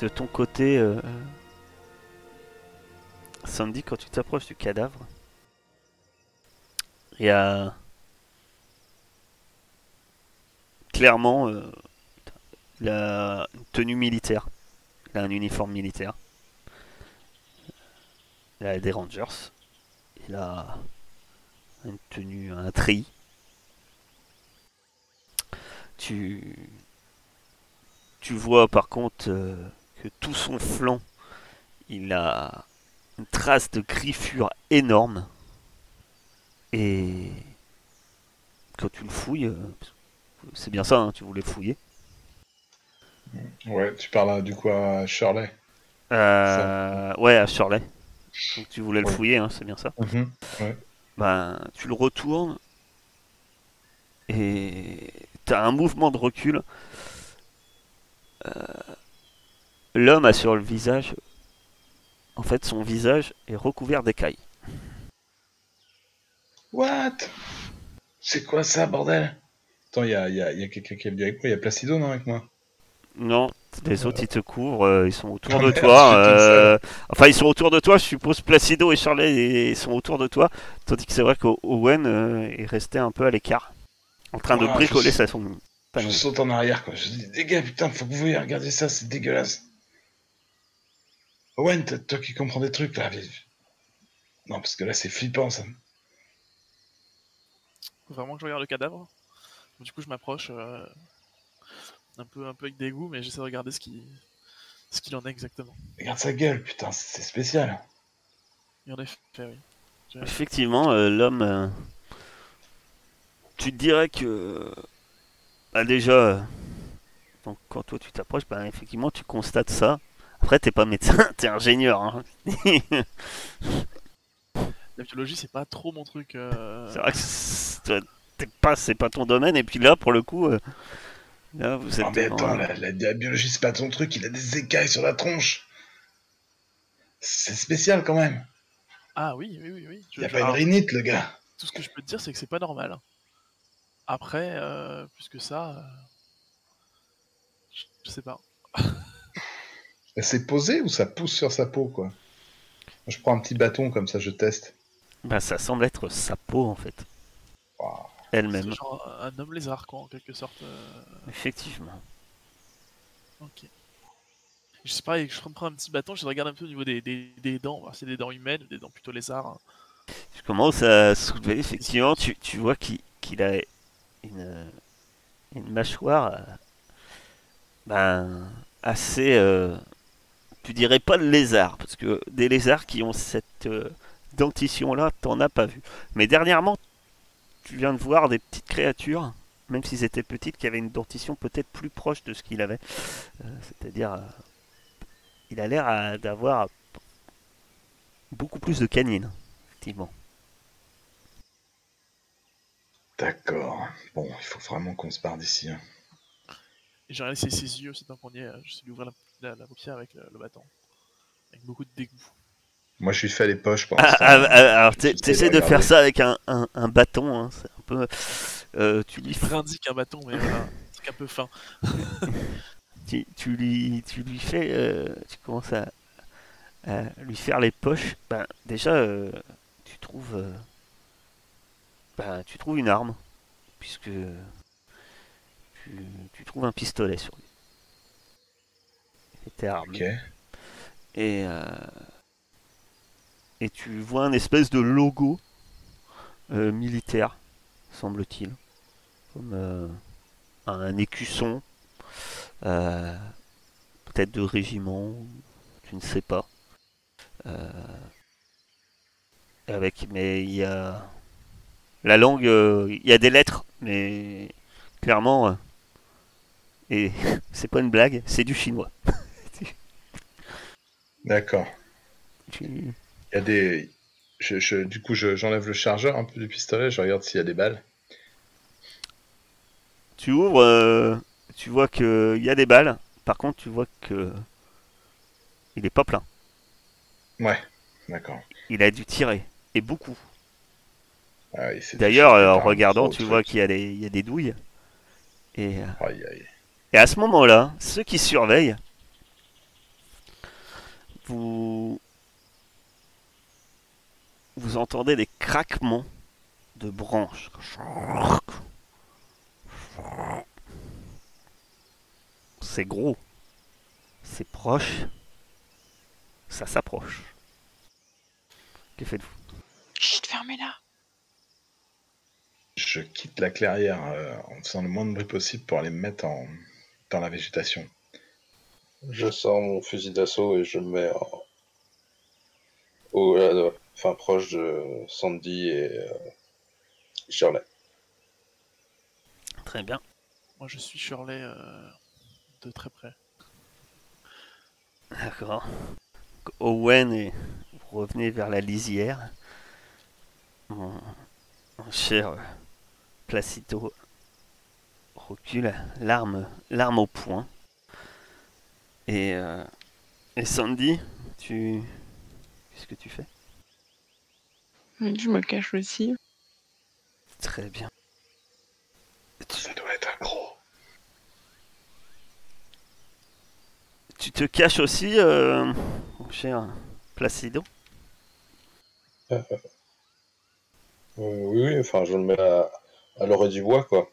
de ton côté, euh, Sandy, quand tu t'approches du cadavre, il y a clairement euh, il a une tenue militaire. Il un uniforme militaire. Il a des Rangers. Il a une tenue, un tri. Tu, tu vois par contre euh, que tout son flanc, il a une trace de griffure énorme. Et quand tu le fouilles, euh, c'est bien ça, hein, tu voulais fouiller. Ouais, tu parles du coup à Shirley. Euh, ouais, à Shirley. Donc tu voulais le Ouais. fouiller, hein, c'est bien ça. Mhm, ouais. Ben, tu le retournes et t'as un mouvement de recul. Euh, L'homme a sur le visage, en fait, son visage est recouvert d'écailles. What? C'est quoi ça, bordel? Attends, il y a, y a- y a quelqu'un qui est venu avec moi. Il y a Placido, non, avec moi? Non, les autres ils te couvrent, euh, ils sont autour de toi. euh, Enfin, ils sont autour de toi, je suppose Placido et Shirley ils sont autour de toi. Tandis que c'est vrai qu'Owen euh, est resté un peu à l'écart, en train de bricoler sa son. Je panneau. saute en arrière, quoi. Je dis, les gars, putain, faut que vous voyez, regardez ça, c'est dégueulasse. Owen, toi qui comprends des trucs, là. Non, parce que là, c'est flippant, ça. Faut vraiment que je regarde le cadavre. Du coup, je m'approche euh, un peu, un peu avec dégoût, mais j'essaie de regarder ce qui, ce qu'il en est exactement. Regarde sa gueule, putain, c'est spécial. Et en effet, oui. Effectivement, euh, l'homme. euh, tu te dirais que. Bah, déjà. euh, donc, quand toi tu t'approches, bah, effectivement, tu constates ça. Après, t'es pas médecin, t'es ingénieur. hein. La biologie, c'est pas trop mon truc. euh, c'est vrai que c'est pas, c'est pas ton domaine. Et puis là, pour le coup, euh, là, vous êtes. Non, mais attends, la, la- la biologie, c'est pas ton truc, il a des écailles sur la tronche. C'est spécial quand même. Ah oui, oui, oui, oui. Je- Il a je- pas une rhinite, le gars. tout ce que je peux te dire, c'est que c'est pas normal. Après, euh, plus que ça, euh, je, je sais pas. Elle s'est posée ou ça pousse sur sa peau, quoi? Moi, Je prends un petit bâton comme ça, je teste. Bah, ça semble être sa peau en fait. Elle-même. C'est genre un homme lézard, quoi, en quelque sorte. euh, Effectivement. Ok. Je sais pas, je prendre un petit bâton, je regarde un peu au niveau des, des, des dents, voir si c'est des dents humaines ou des dents plutôt lézards. hein. Tu commences à soulever, effectivement, tu, tu vois qu'il qu'il a une, une mâchoire euh, ben, assez. euh, tu dirais pas le lézard, parce que des lézards qui ont cette euh, dentition-là, t'en as pas vu. Mais dernièrement, tu viens de voir des petites créatures, même s'ils étaient petites, qui avaient une dentition peut-être plus proche de ce qu'il avait. Euh, C'est-à-dire. euh, il a l'air d'avoir beaucoup plus de canines, effectivement. D'accord. Bon, il faut vraiment qu'on se barre d'ici. hein. J'ai regardé ses, yeux, c'est qu'on y est, j'essaie d'ouvrir la, la, la paupière avec le, le bâton. Avec beaucoup de dégoût. Moi, je lui fais les poches pour Ah, ah, ah, alors t'es- J'essaie de t'essaies de, faire ça avec un, un- un bâton, hein, c'est un peu. euh, tu, lui, indique un bâton, mais voilà, c'est un peu fin. tu, tu lui, tu lui fais. euh, tu commences à, à lui faire les poches. Ben, déjà, euh, tu trouves. euh, ben, tu trouves une arme, puisque. Tu, tu trouves un pistolet sur lui. Il était armé. Ok. et, euh, et tu vois un espèce de logo euh, militaire, semble-t-il, comme euh, un écusson, peut-être de régiment, tu ne sais pas. Avec, mais il y a la langue, il y a des lettres, mais clairement, et c'est pas une blague, c'est du chinois. D'accord. Il y a des. Je, je- du coup, je- j'enlève le chargeur un peu du pistolet, je regarde s'il y a des balles. Tu ouvres, euh, tu vois qu'il y a des balles. Par contre, tu vois que il est pas plein. Ouais, d'accord. Il a dû tirer et beaucoup. Ah oui, D'ailleurs, euh, en regardant, tu vois qu'il y a des, il y a des douilles. Et, euh, Aïe, aïe. et à ce moment-là, ceux qui surveillent vous vous entendez des craquements de branches. C'est gros, c'est proche, ça s'approche. Que faites-vous? Chut, fermez-la. Je quitte la clairière euh, en faisant le moins de bruit possible pour aller me mettre en... dans la végétation. Je sors mon fusil d'assaut et je me mets en... au, euh, enfin, proche de Sandy et euh, Shirley. Très bien. Moi, je suis Shirley euh, de très près. D'accord. Owen et vous revenez vers la lisière. Mon, mon cher Placido recule, l'arme, l'arme au poing. Et, euh, et Sandy, tu. Qu'est-ce que tu fais? Je me cache aussi. Très bien. Tu, Ça doit être un gros. tu te caches aussi, euh, mon cher Placido? Euh, oui, oui, enfin, je me mets à, à l'orée du bois, quoi.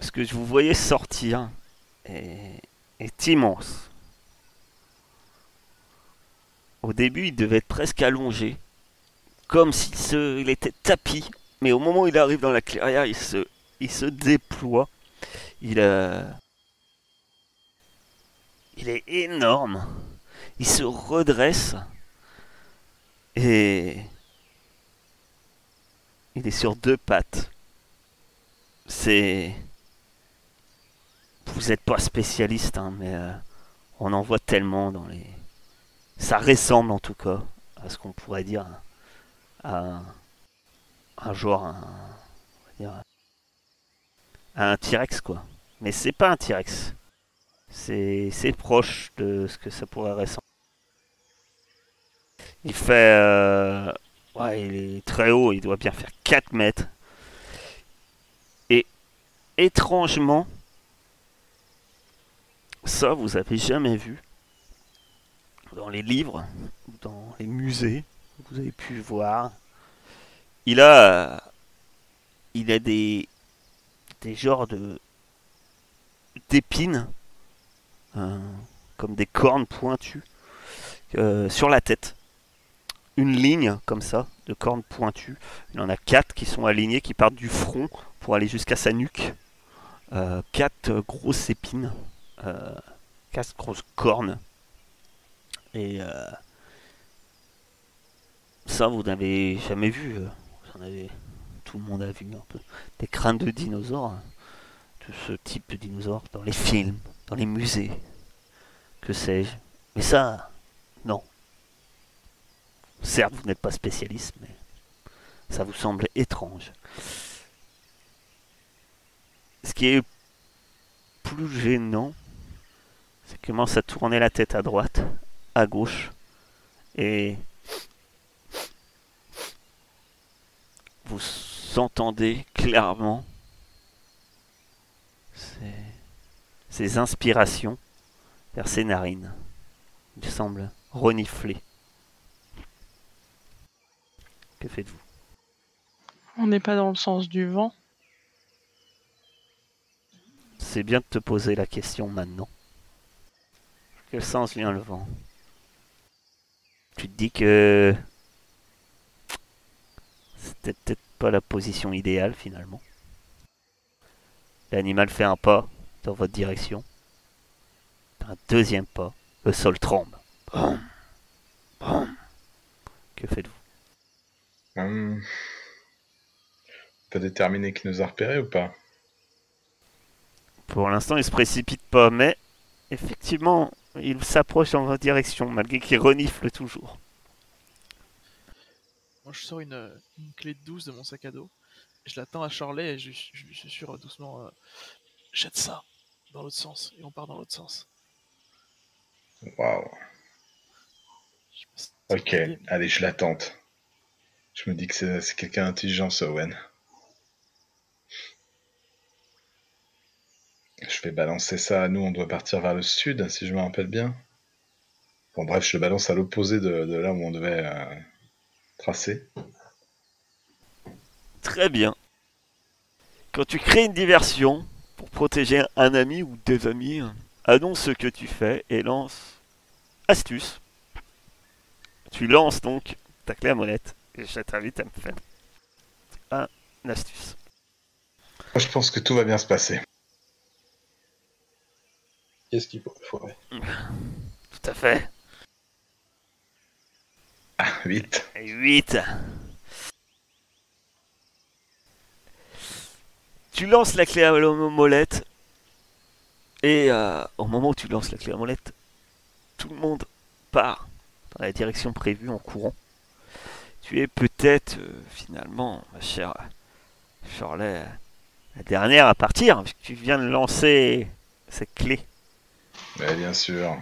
Ce que je vous voyais sortir est, est immense. Au début, il devait être presque allongé, comme s'il il était tapis. Mais au moment où il arrive dans la clairière, il se, il se déploie. Il, euh, il est énorme. Il se redresse et il est sur deux pattes. C'est vous n'êtes pas spécialiste, hein, mais euh, on en voit tellement dans les. Ça ressemble en tout cas à ce qu'on pourrait dire à un, genre, un, à un T-Rex quoi. Mais c'est pas un T-Rex. C'est c'est proche de ce que ça pourrait ressembler. Il fait. euh, ouais, il est très haut, il doit bien faire 4 mètres. Et étrangement, ça, vous avez jamais vu dans les livres, ou dans les musées, vous avez pu voir. Il a, il a des, des genres de d'épines, euh, comme des cornes pointues euh, sur la tête. Une ligne comme ça de cornes pointues. Il en a quatre qui sont alignées, qui partent du front pour aller jusqu'à sa nuque. Euh, quatre grosses épines euh, cornes. Et euh, ça, vous n'avez jamais vu. euh, vous tout le monde a vu un peu des crânes de dinosaures, hein, de ce type de dinosaures dans les films, dans les musées, que sais-je. Mais ça, non. Certes, vous n'êtes pas spécialiste, mais ça vous semble étrange. Ce qui est plus gênant, qu'il commence à tourner la tête à droite, à gauche, et vous entendez clairement ces, ces inspirations vers ses narines. Il semble renifler. Que faites-vous? On n'est pas dans le sens du vent. C'est bien de te poser la question maintenant. Quel sens vient le vent Tu te dis que c'était peut-être pas la position idéale finalement. L'animal fait un pas dans votre direction. Un deuxième pas, le sol tremble. Que faites-vous? Hum. On peut déterminer qui nous a repérés ou pas? Pour l'instant, il se précipite pas, mais effectivement, il s'approche dans votre direction, malgré qu'il renifle toujours. Moi, je sors une, une clé de 12 de mon sac à dos. Je la tends à Charlet et je, je lui susurre doucement euh, Jette ça dans l'autre sens. Et on part dans l'autre sens. Waouh. Ok, allez, je la tente. Je me dis que c'est c'est quelqu'un d'intelligent, ce Owen. Je vais balancer ça. Nous, on doit partir vers le sud, si je me rappelle bien. Bon, bref, je le balance à l'opposé de, de là où on devait euh, tracer. Très bien. Quand tu crées une diversion pour protéger un ami ou des amis, annonce ce que tu fais et lance astuce. Tu lances donc ta clé à molette et je t'invite à me faire un astuce. Moi, je pense que tout va bien se passer. Qu'est-ce qu'il pourrait foirer Tout à fait. Ah, vite. 8. Tu lances la clé à mo- molette. Et euh, au moment où tu lances la clé à molette, tout le monde part dans la direction prévue en courant. Tu es peut-être euh, finalement, ma chère Shirley, la dernière à partir, puisque tu viens de lancer cette clé. Mais bien sûr.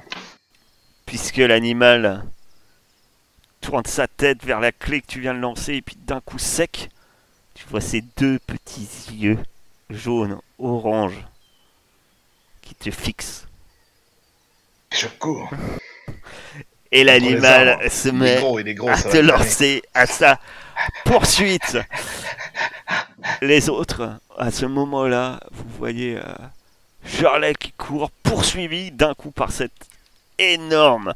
puisque l'animal tourne sa tête vers la clé que tu viens de lancer et puis d'un coup sec, tu vois ces deux petits yeux jaunes, orange, qui te fixent. Je cours. Et l'animal se met gros, il est gros, à te lancer à sa poursuite. Les autres, à ce moment-là, vous voyez euh, Shirley qui court, poursuivi d'un coup par cet énorme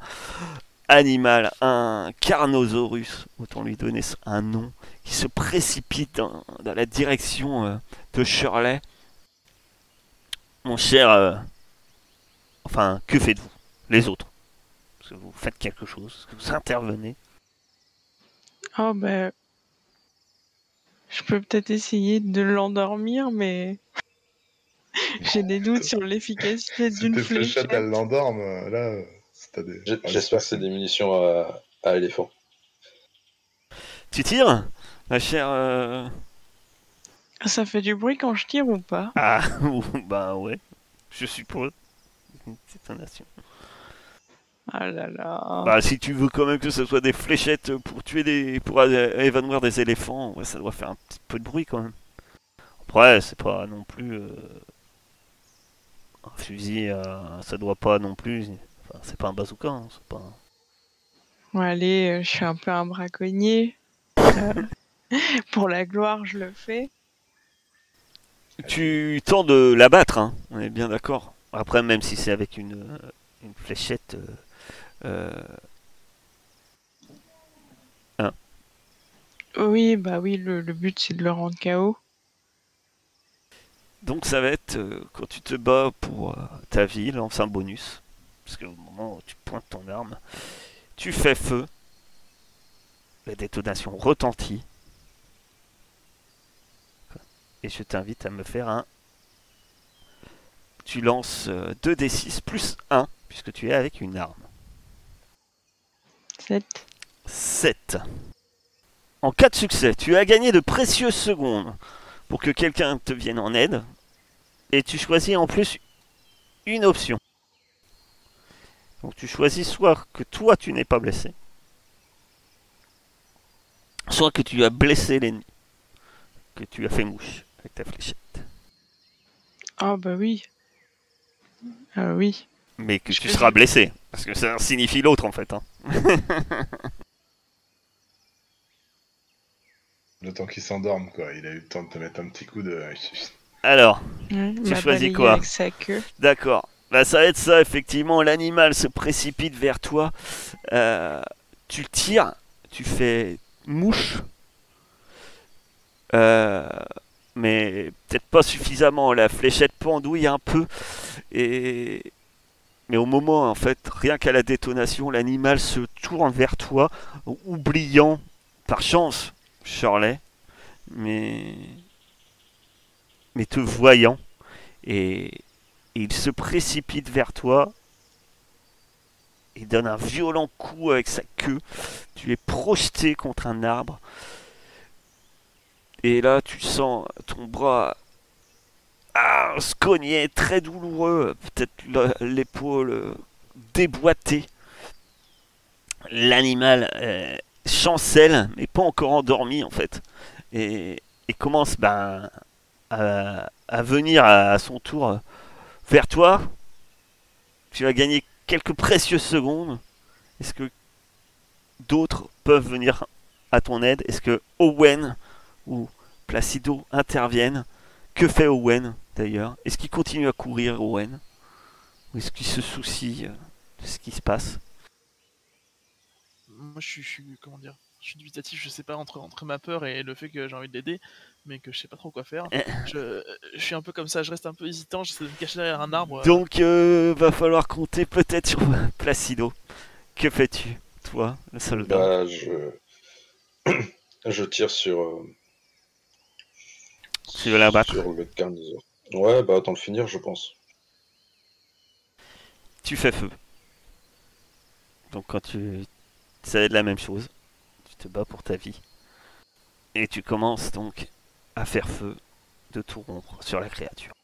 animal, un Carnosaurus, autant lui donner un nom, qui se précipite dans, la direction euh, de Shirley. Mon cher... euh, enfin, que faites-vous Les autres? Est-ce que vous faites quelque chose? Est-ce que vous intervenez? Oh ben. Je peux peut-être essayer de l'endormir, mais. J'ai des doutes sur l'efficacité Si d'une fléchette. elles l'endorment, euh, là, euh, si t'as des... J'ai- J'espère que c'est des munitions à, à éléphant. Tu tires Ma chère... euh, Ça fait du bruit quand je tire ou pas? Ah, bah ouais, je suppose. C'est un nation. Ah là là. Bah si tu veux quand même que ce soit des fléchettes pour tuer des... pour euh, évanouir des éléphants, ouais, ça doit faire un petit peu de bruit quand même. Après, c'est pas non plus... euh, Un fusil, euh, ça doit pas non plus... Enfin, c'est pas un bazooka, hein, c'est pas... un- allez, euh, je suis un peu un braconnier. Euh, Pour la gloire, je le fais. Tu tentes de l'abattre, hein, on est bien d'accord. Après, même si c'est avec une, une fléchette... euh, euh, Oui, bah oui, le, le but c'est de le rendre KO. Donc ça va être, euh, quand tu te bats pour euh, ta lance un bonus. Parce qu'au moment où tu pointes ton arme, tu fais feu. La détonation retentit. Et je t'invite à me faire un... Tu lances euh, 2d6 plus 1, puisque tu es avec une arme. 7. 7. En cas de succès, tu as gagné de précieuses secondes pour que quelqu'un te vienne en aide. Et tu choisis en plus une option. Donc tu choisis soit que toi tu n'es pas blessé, soit que tu as blessé l'ennemi, que tu as fait mouche avec ta fléchette. Ah bah oui. Ah oui. Mais que Je tu seras dire- blessé, parce que ça signifie l'autre en fait. hein. Le temps qu'il s'endorme, quoi. Il a eu le temps de te mettre un petit coup de... Alors, m'a choisis quoi avec sa queue. D'accord. Bah, ça va être ça, effectivement. L'animal se précipite vers toi. Euh, tu tires, tu fais mouche. Euh, mais peut-être pas suffisamment. La fléchette pendouille un peu. Et... Mais au moment, en fait, rien qu'à la détonation, l'animal se tourne vers toi, oubliant, par chance, Shirley, mais, mais te voyant. Et, il se précipite vers toi. Il donne un violent coup avec sa queue. Tu es projeté contre un arbre. Et là, tu sens ton bras ah, se cogner, très douloureux. Peut-être le- l'épaule déboîtée. L'animal euh, chancelle, mais pas encore endormi en fait. Et, et commence ben, à, venir à, son tour euh, vers toi. Tu vas gagner quelques précieuses secondes. Est-ce que d'autres peuvent venir à ton aide? Est-ce que Owen ou Placido interviennent? Que fait Owen d'ailleurs? Est-ce qu'il continue à courir Owen? Ou est-ce qu'il se soucie euh, de ce qui se passe? Moi, je suis, je suis- comment dire, je suis dubitatif. Je sais pas entre entre ma peur et le fait que j'ai envie de l'aider, mais que je sais pas trop quoi faire. Eh. Je, je suis un peu comme ça. Je reste un peu hésitant. J'essaie de me cacher derrière un arbre. Donc euh, va falloir compter peut-être sur Placido. Que fais-tu, toi, le soldat? Bah, je... je tire sur, euh, Tu veux l'abattre sur le 15. Ouais, bah, autant le finir, je pense. Tu fais feu. Donc quand tu... Ça va être la même chose. Tu te bats pour ta vie. Et tu commences donc à faire feu de tout rompre sur la créature.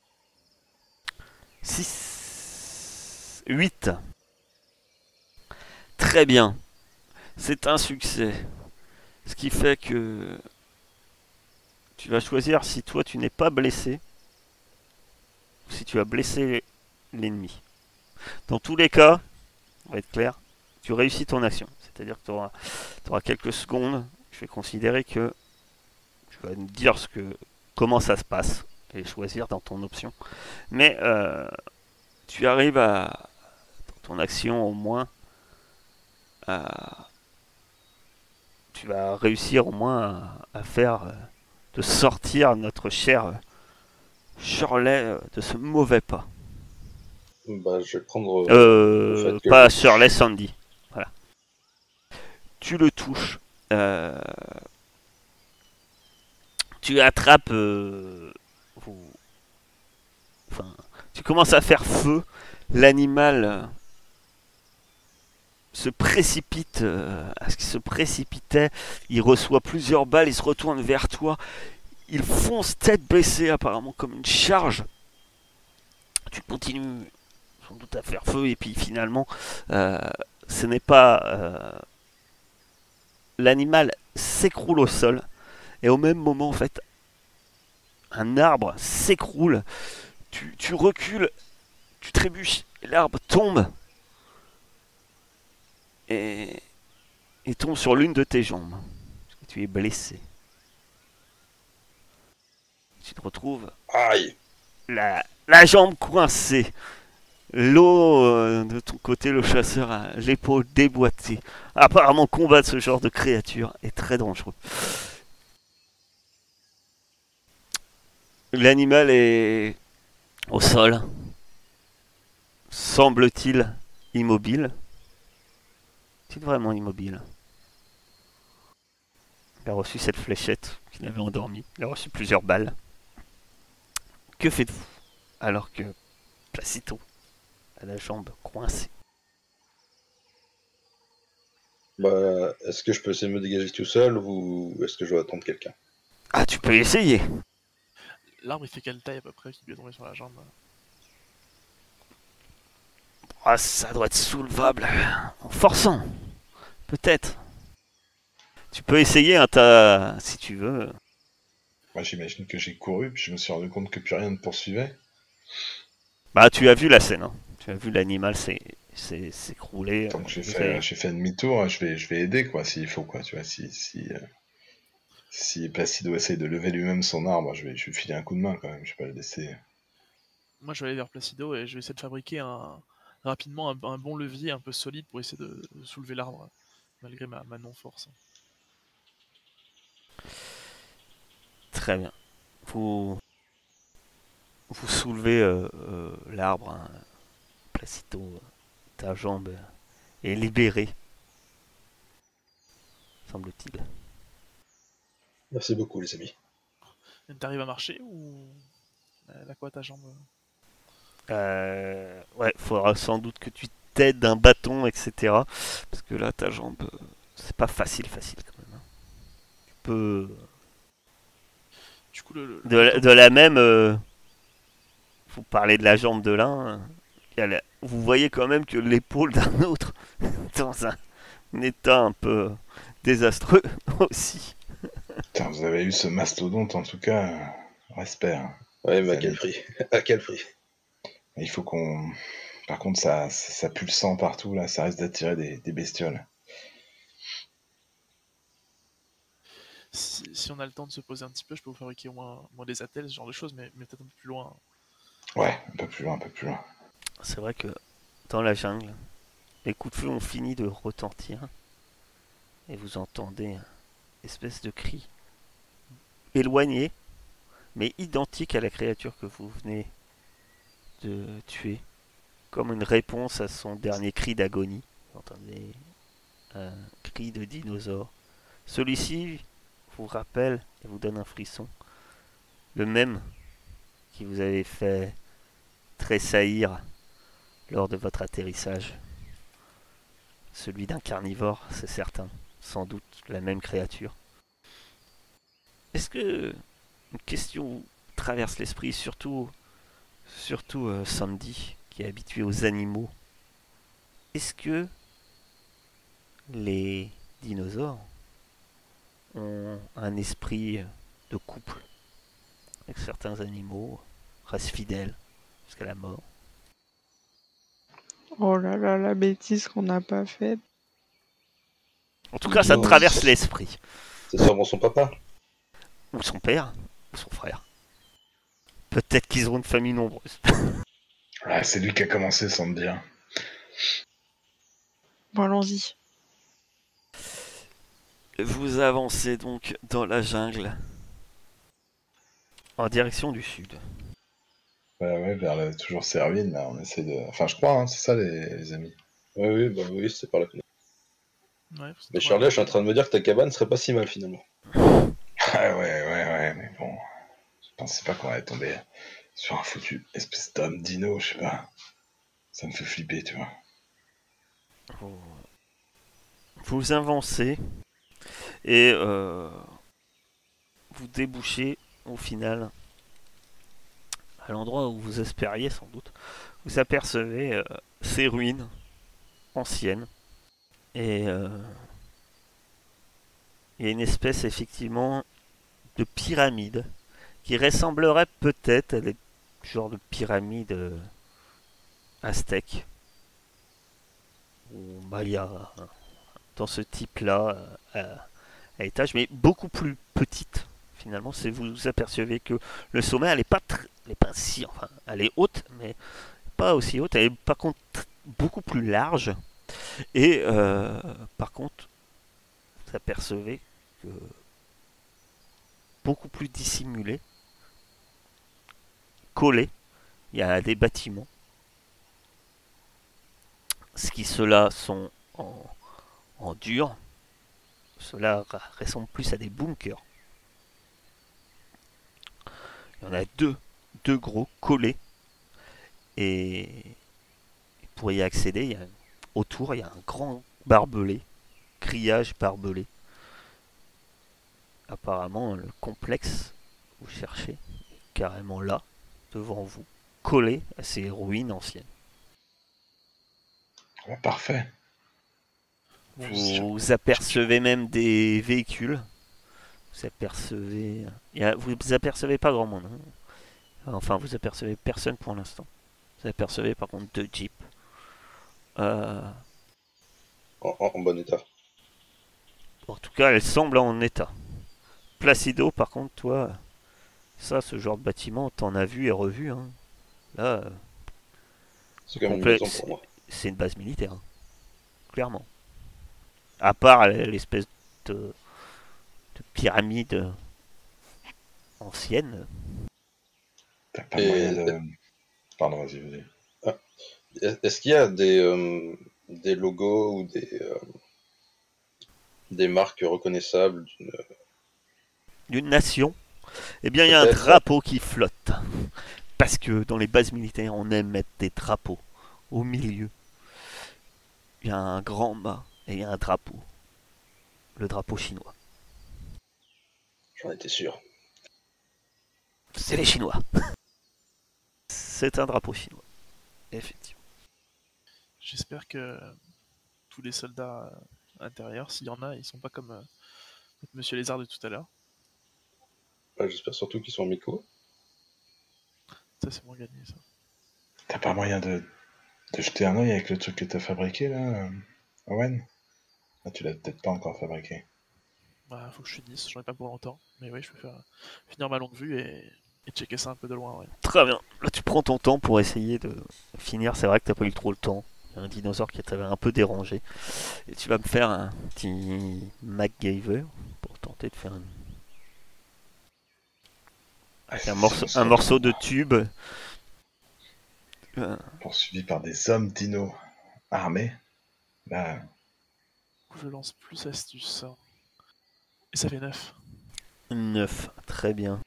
6... 8. Très bien. C'est un succès. Ce qui fait que tu vas choisir si toi tu n'es pas blessé ou si tu as blessé l'ennemi. Dans tous les cas, on va être clair, tu réussis ton action. C'est-à-dire que tu auras, quelques secondes. Je vais considérer que tu vas dire ce que, comment ça se passe et choisir dans ton option. Mais euh, tu arrives à, dans ton action au moins, à, tu vas réussir au moins à, à faire, euh, de sortir notre cher euh, Shirley de ce mauvais pas. Bah, je vais prendre. Euh, que- pas Shirley Sandy. Voilà. Tu le touches. euh, tu attrapes. euh, Enfin, tu commences à faire feu. L'animal euh, se précipite euh, qu'il se précipitait. Il reçoit plusieurs balles. Il se retourne vers toi. Il fonce tête baissée, apparemment comme une charge. Tu continues sans doute à faire feu et puis finalement ce n'est pas l'animal s'écroule au sol et au même moment en fait un arbre s'écroule tu, tu recules tu trébuches l'arbre tombe et, et tombe sur l'une de tes jambes parce que tu es blessé tu te retrouves Aïe la, la jambe coincée. L'eau euh, de ton côté, le chasseur a l'épaule déboîtée. Apparemment, combattre ce genre de créature est très dangereux. L'animal est au sol. Semble-t-il immobile. C'est vraiment immobile. Il a reçu cette fléchette qui l'avait endormi. Il a reçu plusieurs balles. Que faites-vous alors que Placido a la jambe coincée? Bah, est-ce que je peux essayer de me dégager tout seul ou est-ce que je dois attendre quelqu'un? Ah, tu peux essayer L'arbre, il fait quelle taille à peu près qui lui est tombé sur la jambe Ah, ça doit être soulevable en forçant. Peut-être. Tu peux essayer, hein, t'as- si tu veux. Moi, j'imagine que j'ai couru, puis je me suis rendu compte que plus rien ne poursuivait. Bah, tu as vu la scène. hein. Tu as vu l'animal s'é- s'écrouler. Donc j'ai Vous fait, fait demi-tour, je vais, je vais aider, quoi, s'il faut, quoi, tu vois. Si, si, euh, si Placido essaye de lever lui-même son arbre, je vais, je vais lui filer un coup de main, quand même. Je vais pas le laisser. Moi, je vais aller vers Placido et je vais essayer de fabriquer un, rapidement un, un bon levier un peu solide pour essayer de, de soulever l'arbre, malgré ma, ma non-force. Très bien. Vous, vous soulevez euh, euh, l'arbre. hein. Placido, ta jambe est libérée. Semble-t-il. Merci beaucoup, les amis. T'arrives à marcher ou elle a quoi ta jambe Euh, ouais, faudra sans doute que tu t'aides d'un bâton, etc. Parce que là, ta jambe, euh, c'est pas facile, facile quand même. hein. Tu peux. Du coup, le, le- De la, de la même. euh, vous parlez de la jambe de l'un. vous voyez quand même que l'épaule d'un autre, dans un, un état un peu désastreux aussi. Putain, vous avez eu ce mastodonte, en tout cas, respect. hein. Ouais, mais à quel prix? À quel prix? Il faut qu'on Par contre, ça, ça, ça pue le sang partout, là, ça risque d'attirer des, des bestioles. Si, si on a le temps de se poser un petit peu, je peux vous fabriquer au moins, au moins des attelles, ce genre de choses, mais, mais peut-être un peu plus loin. Ouais, un peu plus loin, un peu plus loin. C'est vrai que dans la jungle, les coups de feu ont fini de retentir et vous entendez une espèce de cri éloigné, mais identique à la créature que vous venez de tuer, comme une réponse à son dernier cri d'agonie. Vous entendez un cri de dinosaure. Celui-ci vous rappelle et vous donne un frisson, le même qui vous avait fait tressaillir lors de votre atterrissage. Celui d'un carnivore, c'est certain. Sans doute la même créature. Est-ce que une question traverse l'esprit, surtout, surtout euh, Sandy, qui est habitué aux animaux. Est-ce que les dinosaures ont un esprit de couple avec certains animaux, restent fidèles jusqu'à la mort? Oh là là, la bêtise qu'on n'a pas faite. En tout cas, ça traverse c'est- l'esprit. C'est sûrement son papa. Ou son père, ou son frère. Peut-être qu'ils auront une famille nombreuse. Ouais, c'est lui qui a commencé sans me dire. Bon, allons-y. Vous avancez donc dans la jungle en direction du sud. Ouais, ouais, vers le- toujours ces ruines, là, on essaie de... Enfin, je crois, hein, c'est ça, les, les amis. Oui, oui, bah oui, c'est par là. que- Ouais, Mais un- je suis en train de me dire que ta cabane serait pas si mal finalement. Ouais, ouais, ouais, ouais, mais bon... Je pensais pas qu'on allait tomber sur un foutu espèce d'homme dino, je sais pas. Ça me fait flipper, tu vois. Vous, vous avancez et euh, vous débouchez au final à l'endroit où vous espériez sans doute. Vous apercevez euh, ces ruines anciennes et euh, il y a une espèce effectivement de pyramide qui ressemblerait peut-être à des genres de pyramides euh, aztèques ou maya dans ce type-là euh, à, étage, mais beaucoup plus petite finalement. C'est vous apercevez que le sommet, elle est pas, elle est pas si, enfin, elle est haute, mais pas aussi haute. Elle est par contre tr- beaucoup plus large. Et euh, par contre, vous apercevez que beaucoup plus dissimulé, collé. Il y a des bâtiments. Ce qui ceux-là sont en, dur. Cela ressemble plus à des bunkers. Il y en a deux, deux gros collés. Et pour y accéder, il y a, autour, il y a un grand barbelé, grillage barbelé. Apparemment, le complexe que vous cherchez est carrément là, devant vous, collé à ces ruines anciennes. Parfait. Vous apercevez même des véhicules. Vous apercevez. Vous apercevez pas grand monde. hein. Enfin, vous apercevez personne pour l'instant. Vous apercevez par contre deux jeeps. Euh, En, bon état. en tout cas, elles semblent en état. Placido, par contre, toi, ça, ce genre de bâtiment, t'en as vu et revu. hein. Là, euh, C'est une base militaire. hein. Clairement. À part l'espèce de, de pyramide ancienne. T'as pas Et- moyen de... Pardon, vas-y, vas-y. Est- Est-ce qu'il y a des, euh, des logos ou des, euh, des marques reconnaissables d'une- d'une nation, eh bien, il y a un drapeau qui flotte. Parce que dans les bases militaires, on aime mettre des drapeaux au milieu. Il y a un grand mât et il y a un drapeau. Le drapeau chinois. J'en étais sûr. C'est les Chinois. C'est un drapeau chinois. Effectivement. J'espère que tous les soldats euh, intérieurs, s'il y en a, ils sont pas comme euh, notre Monsieur Lézard de tout à l'heure. Ouais, J'espère surtout qu'ils sont amicaux. Ça, c'est moins gagné, ça. T'as pas moyen de de jeter un oeil avec le truc que t'as fabriqué là, euh, Owen? Ah, Tu l'as peut-être pas encore fabriqué. Bah, faut que je finisse, j'en ai pas pour longtemps. Mais oui, je peux faire finir ma longue vue et, et checker ça un peu de loin. Ouais. Très bien. Là, tu prends ton temps pour essayer de finir. C'est vrai que t'as pas eu trop le temps. Un dinosaure qui t'avait un peu dérangé. Et tu vas me faire un petit MacGyver pour tenter de faire un, avec un morceau, un morceau de tube. Euh, Poursuivi par des hommes dinos armés. Bah, Je lance plus astuce. Et ça fait 9. 9. Très bien.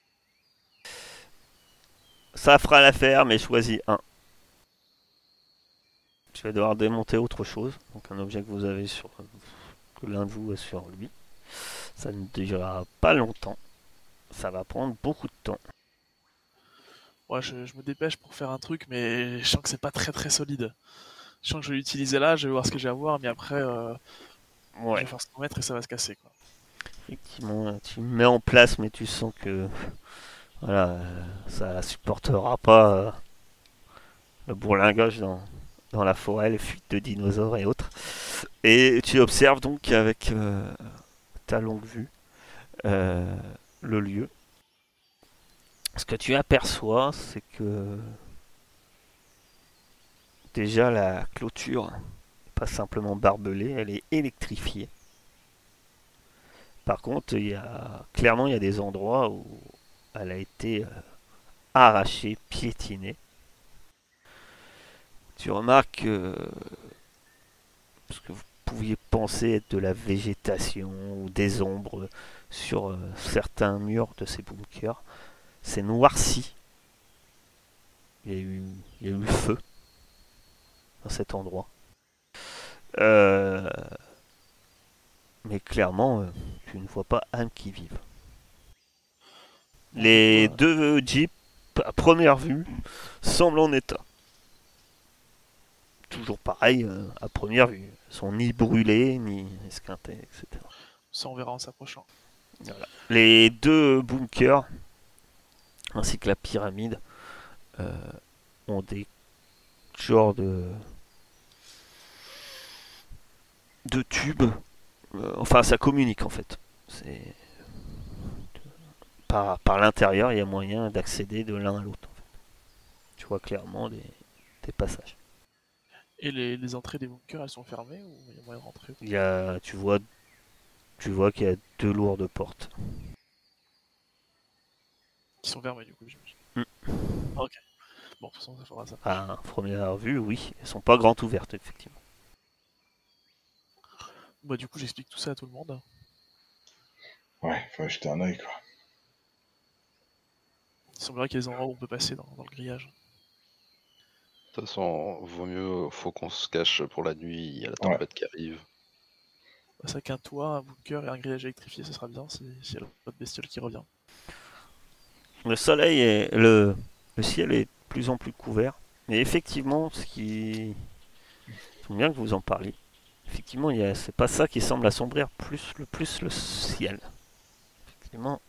Ça fera l'affaire, mais choisis un. Tu vas devoir démonter autre chose. Donc un objet que vous avez sur. que l'un de vous a sur lui. Ça ne durera pas longtemps. Ça va prendre beaucoup de temps. Ouais, je, je me dépêche pour faire un truc, mais je sens que c'est pas très très solide. Je sens que je vais l'utiliser là, je vais voir ce que j'ai à voir, mais après, euh, je Ouais, vais faire ce qu'on mettre et ça va se casser. Quoi. effectivement, tu le mets en place, mais tu sens que. Voilà, euh, ça supportera pas euh, le bourlingage dans, dans la forêt, les fuites de dinosaures et autres. Et tu observes donc avec euh, ta longue vue euh, le lieu. Ce que tu aperçois, c'est que déjà la clôture n'est pas simplement barbelée, elle est électrifiée. Par contre, il y a clairement il y a des endroits où elle a été euh, arrachée, piétinée. Tu remarques que ce que vous pouviez penser être de la végétation ou des ombres sur euh, certains murs de ces bunkers, c'est noirci. Il y a eu, il y a eu feu dans cet endroit. Euh, mais clairement, euh, tu ne vois pas âme qui vive. Les deux jeeps, à première vue, semblent en état. Toujours pareil, euh, à première vue. Ils sont ni brûlés, ni esquintés, etc. Ça, on verra en s'approchant. Les deux bunkers, ainsi que la pyramide, euh, ont des genres de de tubes. Euh, enfin, ça communique en fait. C'est par, par l'intérieur, il y a moyen d'accéder de l'un à l'autre. en fait. Tu vois clairement des, des passages. Et les, les entrées des bunkers, elles sont fermées ou il y a moyen de rentrer Il y a, tu vois, tu vois qu'il y a deux lourdes portes. Qui sont fermées du coup, j'imagine. Mm. Ah, ok. Bon, de toute façon, ça fera ça. À première vue, oui, elles sont pas grandes ouvertes effectivement. Bah, du coup, j'explique tout ça à tout le monde. ouais, faut jeter un oeil quoi. Il semblerait qu'il y a des endroits où on peut passer dans, dans le grillage. De toute façon, vaut mieux, faut qu'on se cache pour la nuit, il y a la tempête qui arrive. Bah, ça qu'un toit, un bunker et un grillage électrifié, ça sera bien si- s'il y a l'autre bestiole qui revient. Le soleil est le, le ciel est de plus en plus couvert. Mais effectivement, ce qui c'est bien que vous en parliez. Effectivement, il y a c'est pas ça qui semble assombrir plus le plus le ciel. Effectivement,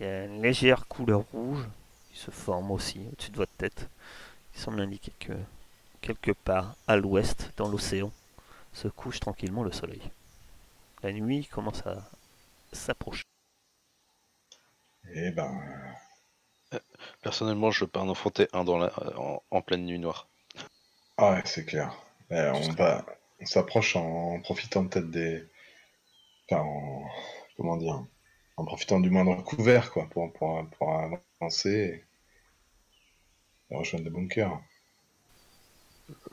il y a une légère couleur rouge qui se forme aussi au-dessus de votre tête, qui semble indiquer que quelque part à l'ouest, dans l'océan, se couche tranquillement le soleil. La nuit commence à s'approcher. Et ben, Personnellement, je veux pas en affronter un dans la, en, en pleine nuit noire. ah ouais, c'est clair. Eh, on va, on s'approche en profitant peut-être des, enfin, en- comment dire, en profitant du moindre couvert quoi, pour pour, pour avancer et rejoindre le bunker.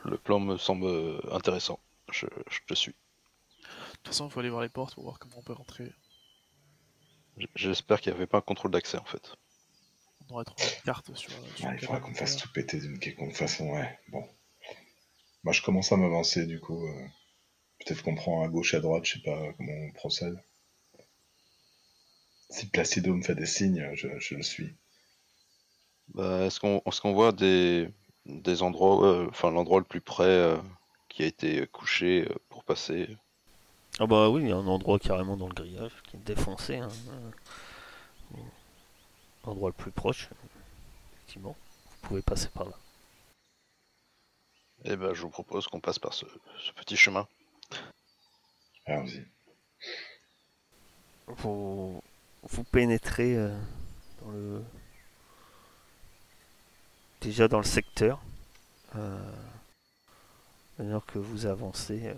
Le plan me semble intéressant. Je, je te suis. De toute façon, il faut aller voir les portes pour voir comment on peut rentrer. J'espère qu'il n'y avait pas un contrôle d'accès en fait. On devrait trouver une carte sur. sur Ouais, le il faudra qu'on fasse tout péter d'une quelconque façon, ouais. Bon. Moi, je commence à m'avancer, du coup. euh, Peut-être qu'on prend à gauche, à droite, je sais pas comment on procède. Si Placido me fait des signes, je, je le suis. Bah, est-ce qu'on qu'on voit des, des endroits, euh, enfin l'endroit le plus près euh, qui a été couché euh, pour passer Ah bah oui, il y a un endroit carrément dans le grillage qui est défoncé. Hein. Euh, L'endroit le plus proche, effectivement. Vous pouvez passer par là. Eh ben, je vous propose qu'on passe par ce, ce petit chemin. Allons-y. Vous, vous pénétrez euh, dans le... déjà dans le secteur. Euh, alors que vous avancez, euh,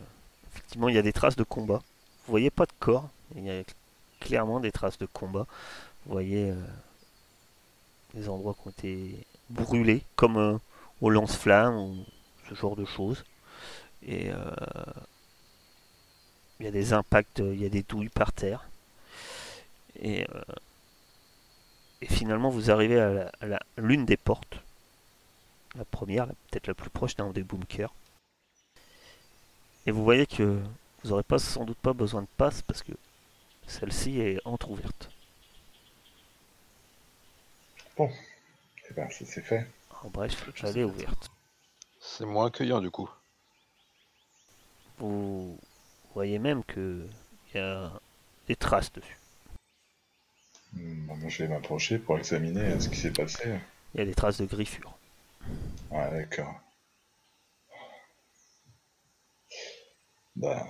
effectivement, il y a des traces de combat. Vous voyez pas de corps, il y a clairement des traces de combat. Vous voyez euh, des endroits qui ont été brûlés, comme au lance-flammes ou ce genre de choses. Et il y a des impacts, il y a des douilles par terre. Et, et finalement, vous arrivez à l'une des portes. La première, la- peut-être la plus proche d'un des bunkers. Et vous voyez que vous n'aurez pas, sans doute pas besoin de passe parce que celle-ci est entrouverte. Eh ben, ça c'est fait. En bref, elle est ouverte. C'est moins accueillant du coup. Vous voyez même que il y a des traces dessus. Hmm, bon, moi, je vais m'approcher pour examiner ce qui s'est passé. Il y a des traces de griffures. Ouais, d'accord. Bah,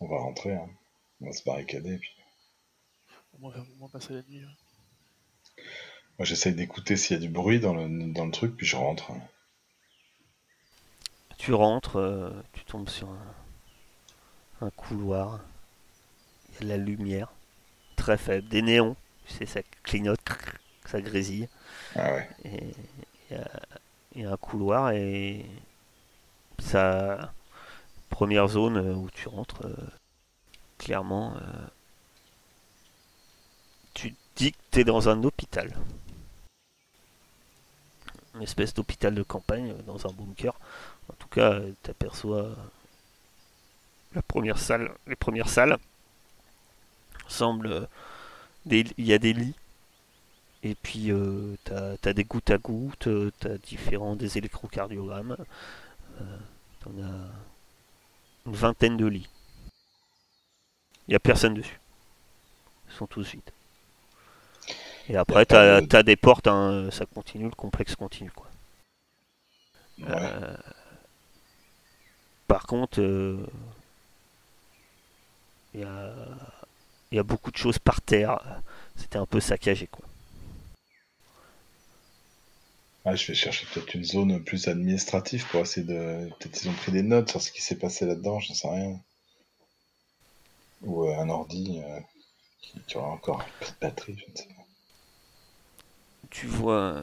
on va rentrer. hein. On va se barricader. Puis... Au moins, au moins passer la nuit. hein. Moi, j'essaye d'écouter s'il y a du bruit dans le, dans le truc, puis je rentre. Tu rentres, euh, tu tombes sur un, un couloir. Il y a de la lumière, très faible, des néons. Tu sais, ça clignote, ça grésille. Ah ouais. Et il y a, un couloir et ça première zone euh, où tu rentres euh, clairement euh, tu dis que tu es dans un hôpital. Une espèce d'hôpital de campagne dans un bunker. En tout cas tu aperçois la première salle les premières salles. Semblent il y a des lits et puis, euh, t'as as des gouttes à gouttes, euh, t'as différents des électrocardiogrammes. Euh, T'en as une vingtaine de lits. Il n'y a personne dessus. Ils sont tous vides. Et après, t'as de- as des portes, hein, ça continue, le complexe continue. Quoi. Ouais. Euh, par contre, euh, il y, a, y a beaucoup de choses par terre. C'était un peu saccagé. Quoi. Ah, je vais chercher peut-être une zone plus administrative pour essayer de. Peut-être ils ont pris des notes sur ce qui s'est passé là-dedans, j'en sais rien. Ou euh, un ordi euh, qui, qui aura encore un peu de batterie, je ne sais pas. tu vois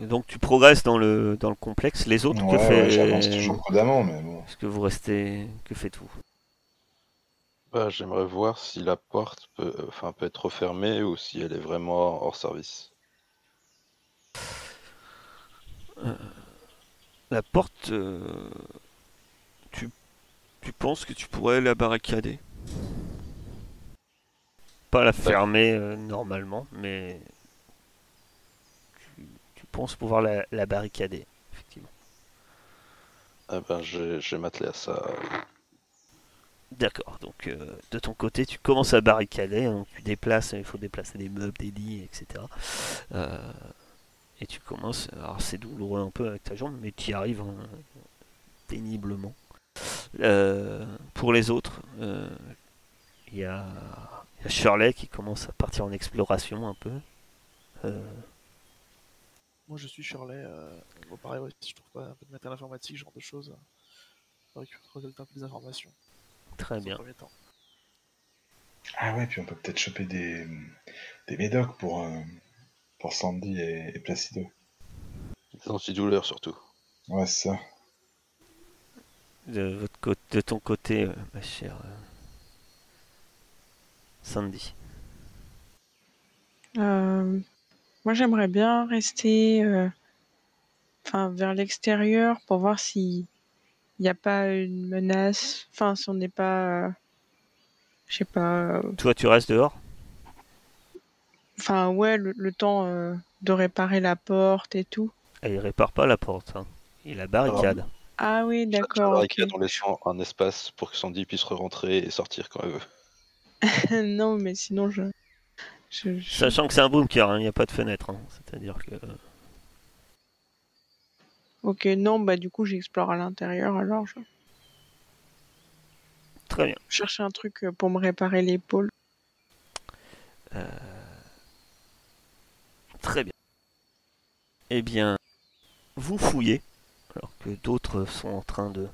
euh, donc tu progresses dans le dans le complexe les autres Ouais, que ouais, fait j'avance toujours prudemment, mais bon. est-ce que vous restez que faites-vous? Bah, j'aimerais voir si la porte peut, enfin, peut être refermée ou si elle est vraiment hors service. La porte euh, tu tu penses que tu pourrais la barricader? Pas la fermer euh, normalement mais tu, tu penses pouvoir la, la barricader effectivement Eh ben, je je vais m'atteler à ça. D'accord, donc euh, de ton côté, tu commences à barricader, hein, tu déplaces, il faut déplacer des meubles, des lits, etc. Euh, et tu commences, alors c'est douloureux un peu avec ta jambe, mais tu y arrives hein, péniblement. Euh, pour les autres, euh, il y, a, il y a Shirley qui commence à partir en exploration un peu. Euh, Moi, je suis Shirley. Euh... Bon, pareil, ouais, si je trouve pas un peu de matériel informatique, ce genre de choses, faudrait que je récolte un peu des informations. très bien. premier temps. Ah ouais, puis on peut peut-être choper des, des médocs pour, euh, pour Sandy et, et Placido. Des antidouleurs surtout. Ouais, c'est ça. De, votre côté, de ton côté, euh, ma chère euh, Sandy. Euh, moi, j'aimerais bien rester euh, enfin, vers l'extérieur pour voir s'il n'y a pas une menace. Enfin, si on n'est pas. euh, je sais pas. euh, Toi, tu restes dehors? Enfin, ouais, le, le temps euh, de réparer la porte et tout. Et il répare pas la porte. hein. Il la barricade. Ah oui, Je d'accord. barricade ok. en laissant un espace pour que Sandy puisse rentrer et sortir quand elle veut. non, mais sinon, je. je, je- Sachant que c'est un bunker, hein, il n'y a pas de fenêtre. hein. C'est-à-dire que. Ok, non, bah du coup j'explore à l'intérieur alors je Très bien. cherche un truc euh, pour me réparer l'épaule. Très bien. Eh bien, vous fouillez, alors que d'autres sont en train de...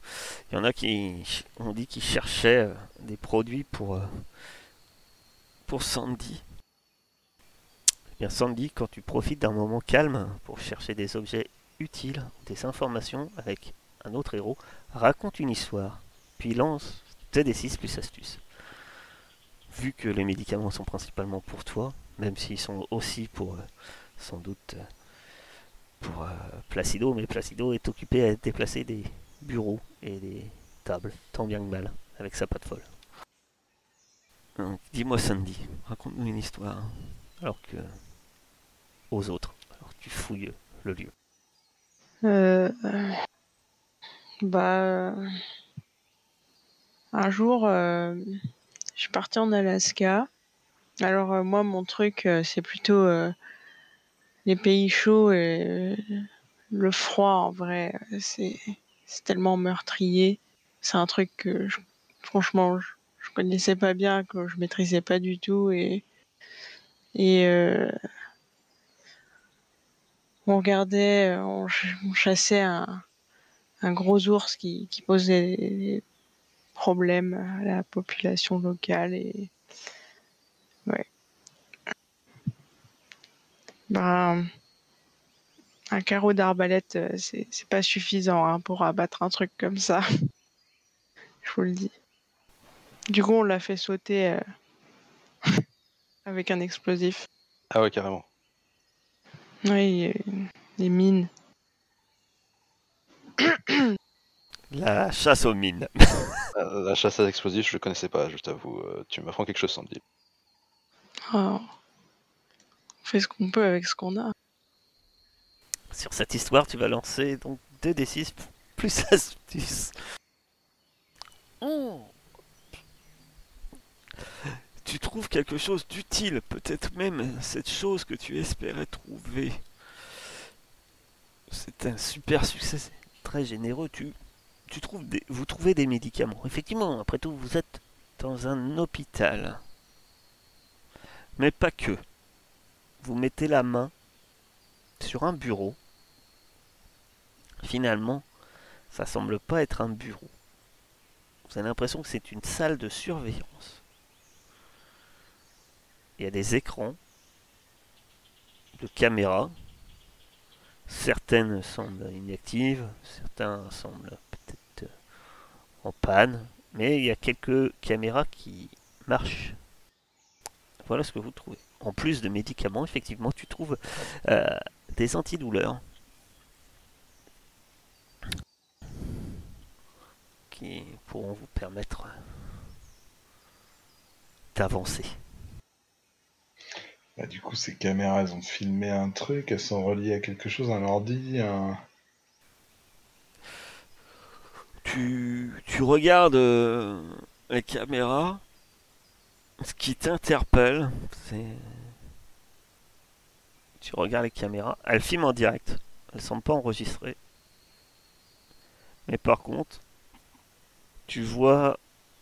Il y en a qui ont dit qu'ils cherchaient euh, des produits pour, euh, pour Sandy. Eh bien, Sandy, quand tu profites d'un moment calme pour chercher des objets utiles, des informations avec un autre héros, raconte une histoire, puis lance 2d6 plus astuce. Vu que les médicaments sont principalement pour toi, même s'ils sont aussi pour euh, sans doute euh, pour euh, Placido, mais Placido est occupé à déplacer des bureaux et des tables, tant bien que mal, avec sa patte folle. Donc, dis-moi Sandy, raconte-nous une histoire, alors que aux autres, alors tu fouilles le lieu. Euh, bah, euh, un jour, euh, je suis partie en Alaska. Alors euh, moi, mon truc, euh, c'est plutôt euh, les pays chauds et euh, le froid. En vrai, c'est tellement meurtrier. C'est un truc que, franchement, je, connaissais pas bien, que je maîtrisais pas du tout et et euh, on regardait, on chassait un, un gros ours qui, qui posait des problèmes à la population locale et ouais. Ben, un carreau d'arbalète, euh, c'est c'est pas suffisant hein, pour abattre un truc comme ça. Je vous le dis. Du coup, on l'a fait sauter euh, avec un explosif. Ah ouais, carrément. Oui, les mines. La chasse aux mines. La chasse à l'explosif, je le connaissais pas, je t'avoue. Euh, Tu m'apprends quelque chose, Sandy. Oh. Fait ce qu'on peut avec ce qu'on a. Sur cette histoire, tu vas lancer donc 2d6 plus astuce. Oh. Tu trouves quelque chose d'utile, peut-être même cette chose que tu espérais trouver. C'est un super succès, très généreux. Tu, tu trouves des, vous trouvez des médicaments. Effectivement, après tout, vous êtes dans un hôpital. Mais pas que. Vous mettez la main sur un bureau Finalement, ça semble pas être un bureau. Vous avez l'impression que c'est une salle de surveillance. Il y a des écrans de caméras. Certaines semblent inactives, certains semblent peut-être euh, en panne, mais il y a quelques caméras qui marchent. Voilà ce que vous trouvez. En plus de médicaments, effectivement, tu trouves euh, des antidouleurs qui pourront vous permettre d'avancer. Bah, du coup, ces caméras, elles ont filmé un truc, elles sont reliées à quelque chose, un ordi, un... Tu, tu regardes euh, les caméras, ce qui t'interpelle, c'est... Tu regardes les caméras, elles filment en direct, elles sont pas enregistrées. Mais par contre, tu vois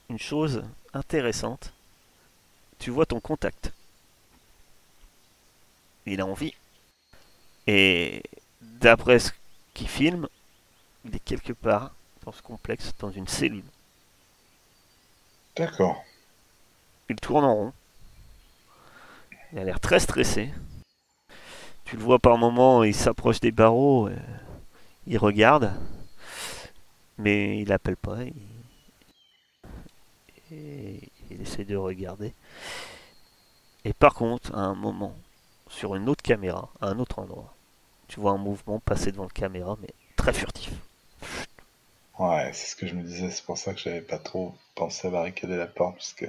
une chose intéressante. Tu vois ton contact. Il a envie. Et d'après ce qu'il filme, il est quelque part dans ce complexe, dans une cellule. D'accord. Il tourne en rond. Il a l'air très stressé. Tu le vois par moments, il s'approche des barreaux, euh, il regarde, mais il appelle pas. Il... Et il essaie de regarder. Et par contre, à un moment, sur une autre caméra, à un autre endroit, tu vois un mouvement passer devant la caméra, mais très furtif. Ouais, c'est ce que je me disais, c'est pour ça que j'avais pas trop pensé à barricader la porte, parce que...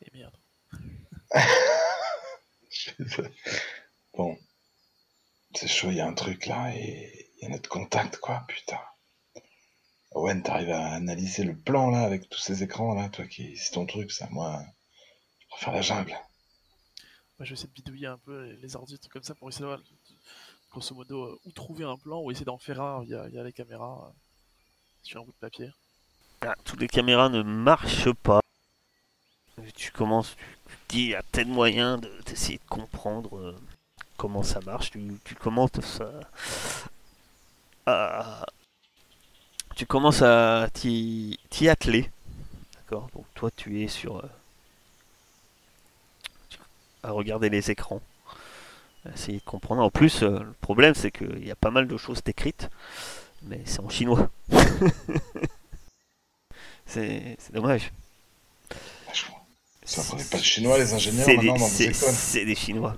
Et merde. bon. C'est chaud, il y a un truc là, et il y a notre contact, quoi, putain. Owen, t'arrives à analyser le plan, là, avec tous ces écrans, là, toi qui... C'est ton truc, ça, moi... Je préfère la jungle. Moi, je vais essayer de bidouiller un peu les, les ordi, trucs comme ça, pour essayer de grosso modo, euh, où trouver un plan ou essayer d'en faire un via, via les caméras euh, sur un bout de papier. Ah, toutes les caméras ne marchent pas. Tu commences, tu, te dis, il y a tel moyen de- d'essayer de comprendre euh, comment ça marche. Tu, commences à, tu commences à t'y atteler. D'accord? Donc toi, tu es sur euh, à regarder les écrans, essayer de comprendre. En plus, euh, le problème, c'est qu'il y a pas mal de choses décrites, mais c'est en chinois. c'est dommage. Ça pas chinois, les ingénieurs, C'est maintenant, des- dans c'est- écoles. C'est des chinois.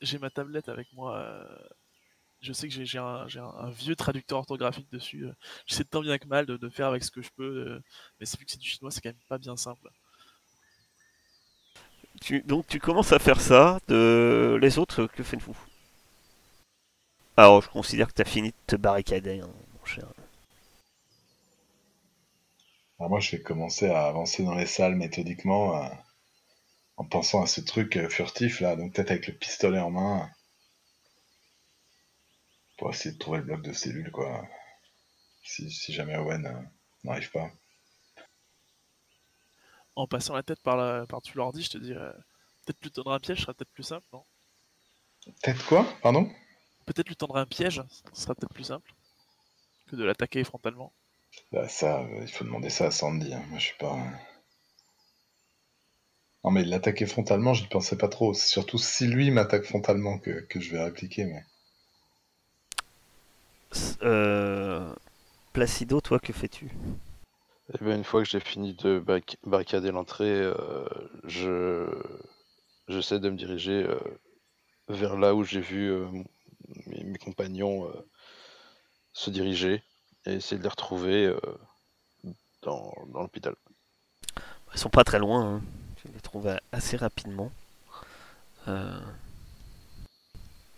J'ai ma tablette avec moi. euh, Je sais que j'ai j'ai un, j'ai un- un vieux traducteur orthographique dessus. euh, J'essaie de tant bien que mal de, de faire avec ce que je peux. euh, Mais c'est vu que c'est du chinois, c'est quand même pas bien simple. Tu- donc tu commences à faire ça. De... Les autres, que faites-vous? Alors je considère que tu as fini de te barricader, hein, mon cher. Alors moi, je vais commencer à avancer dans les salles méthodiquement euh, en pensant à ce truc euh, furtif là, donc peut-être avec le pistolet en main pour essayer de trouver le bloc de cellules quoi. Si, si jamais Owen euh, n'arrive pas. En passant la tête par la, par-dessus l'ordi, je te dis euh, peut-être lui tendre un piège, ce sera peut-être plus simple, non? Peut-être quoi? Pardon? Peut-être lui tendre un piège, ce sera peut-être plus simple que de l'attaquer frontalement. Bah, ça, euh, il faut demander ça à Sandy. hein. Moi, je suis pas. euh. Non, mais l'attaquer frontalement, j'y pensais pas trop. C'est surtout si lui m'attaque frontalement que, que je vais répliquer. Mais S- Euh... Placido, toi, que fais-tu? Eh bien, une fois que j'ai fini de barric- barricader l'entrée, euh, je j'essaie de me diriger euh, vers là où j'ai vu euh, mon- mes, mes compagnons euh, se diriger et essayer de les retrouver euh, dans, dans l'hôpital. Ils sont pas très loin. hein. Tu les trouves a- assez rapidement. Euh,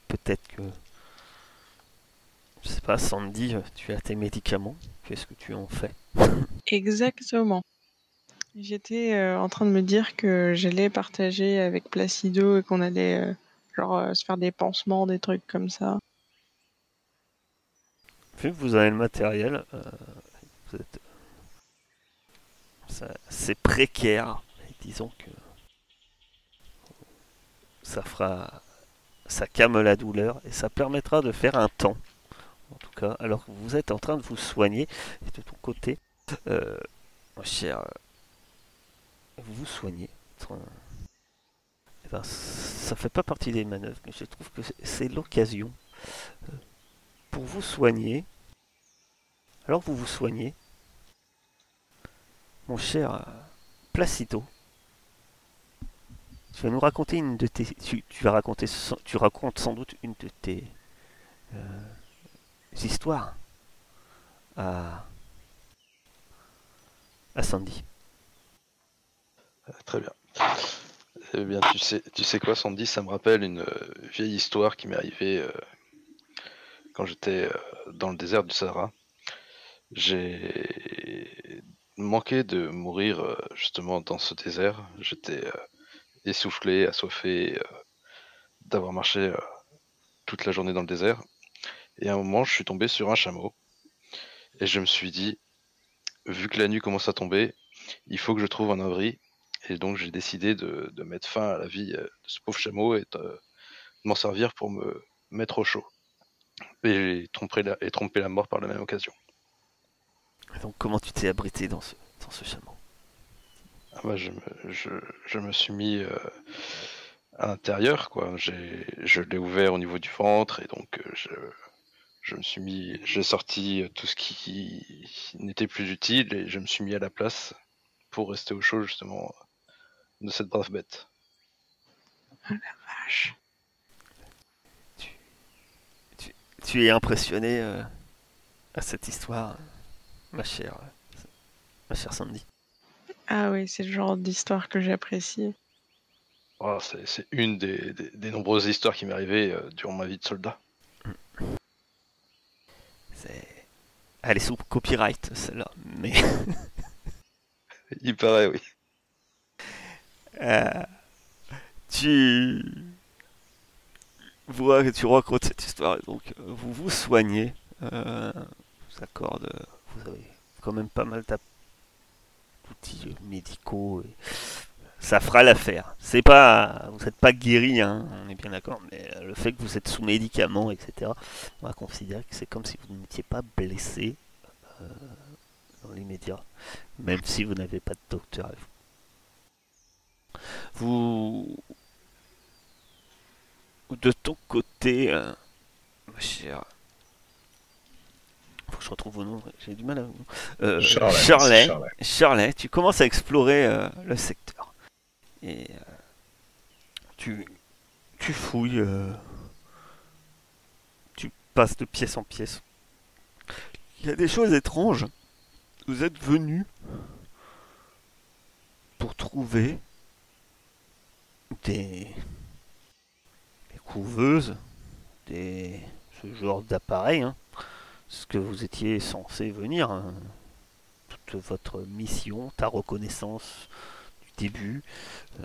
Peut-être que. Je sais pas, Sandy, tu as tes médicaments. Qu'est-ce que tu en fais? Exactement. J'étais euh, en train de me dire que j'allais partager avec Placido et qu'on allait euh, genre euh, se faire des pansements, des trucs comme ça. Vu que vous avez le matériel, euh, êtes. C'est précaire. Disons que. Ça fera. Ça calme la douleur et ça permettra de faire un temps. En tout cas, alors que vous êtes en train de vous soigner. De ton côté, euh, mon cher. Vous vous soignez. Eh ben, ça fait pas partie des manœuvres, mais je trouve que c'est- c'est l'occasion euh, pour vous soigner alors vous vous soignez, mon cher euh, Placido, tu vas nous raconter une de tes, tu, vas raconter, tu racontes sans doute une de tes euh, histoires à à Sandy. Euh, Très bien. Eh bien, tu sais, tu sais quoi, Sandy, ça me rappelle une vieille histoire qui m'est arrivée quand j'étais euh, dans le désert du Sahara. J'ai manqué de mourir euh, justement dans ce désert. J'étais euh, essoufflé, assoiffé d'avoir marché toute la journée dans le désert. Et à un moment, je suis tombé sur un chameau. Et je me suis dit, vu que la nuit commence à tomber, il faut que je trouve un abri. Et donc j'ai décidé de, mettre fin à la vie de ce pauvre chameau et de m'en servir pour me mettre au chaud. Et j'ai trompé la, et trompé la mort par la même occasion. Et donc comment tu t'es abrité dans ce dans ce chameau? Ah bah, je, me, je, je me suis mis euh, à l'intérieur, quoi. J'ai, je l'ai ouvert au niveau du ventre et donc euh, je, je me suis mis, j'ai sorti euh, tout ce qui n'était plus utile et je me suis mis à la place pour rester au chaud justement de cette brave bête. Vache. Tu es impressionné euh, à cette histoire, ma chère ma chère Sandy. Ah oui, c'est le genre d'histoire que j'apprécie. Voilà, c'est, c'est une des, des- des nombreuses histoires qui m'est arrivée euh, durant ma vie de soldat. C'est elle est sous copyright celle-là, mais Il paraît, oui. Euh, tu vous, tu racontes cette histoire donc euh, vous vous soignez. Euh, vous accorde, vous avez quand même pas mal d'outils médicaux. Ça fera l'affaire. C'est pas, vous n'êtes pas guéri, hein, on est bien d'accord, mais euh, le fait que vous êtes sous médicaments, etc., on va considérer que c'est comme si vous n'étiez pas blessé euh, dans l'immédiat, même si vous n'avez pas de docteur avec vous. Vous, de ton côté, euh, ma chère, faut que je retrouve vos noms, j'ai du mal à vous. Euh, Charlet, Charlet, Charlet. Charlet, tu commences à explorer euh, le secteur. Et euh, tu, tu fouilles, euh, tu passes de pièce en pièce. Il y a des choses étranges. Vous êtes venu pour trouver des couveuses, des, ce genre d'appareil, hein, ce que vous étiez censé venir. hein. Toute votre mission, ta reconnaissance du début, euh,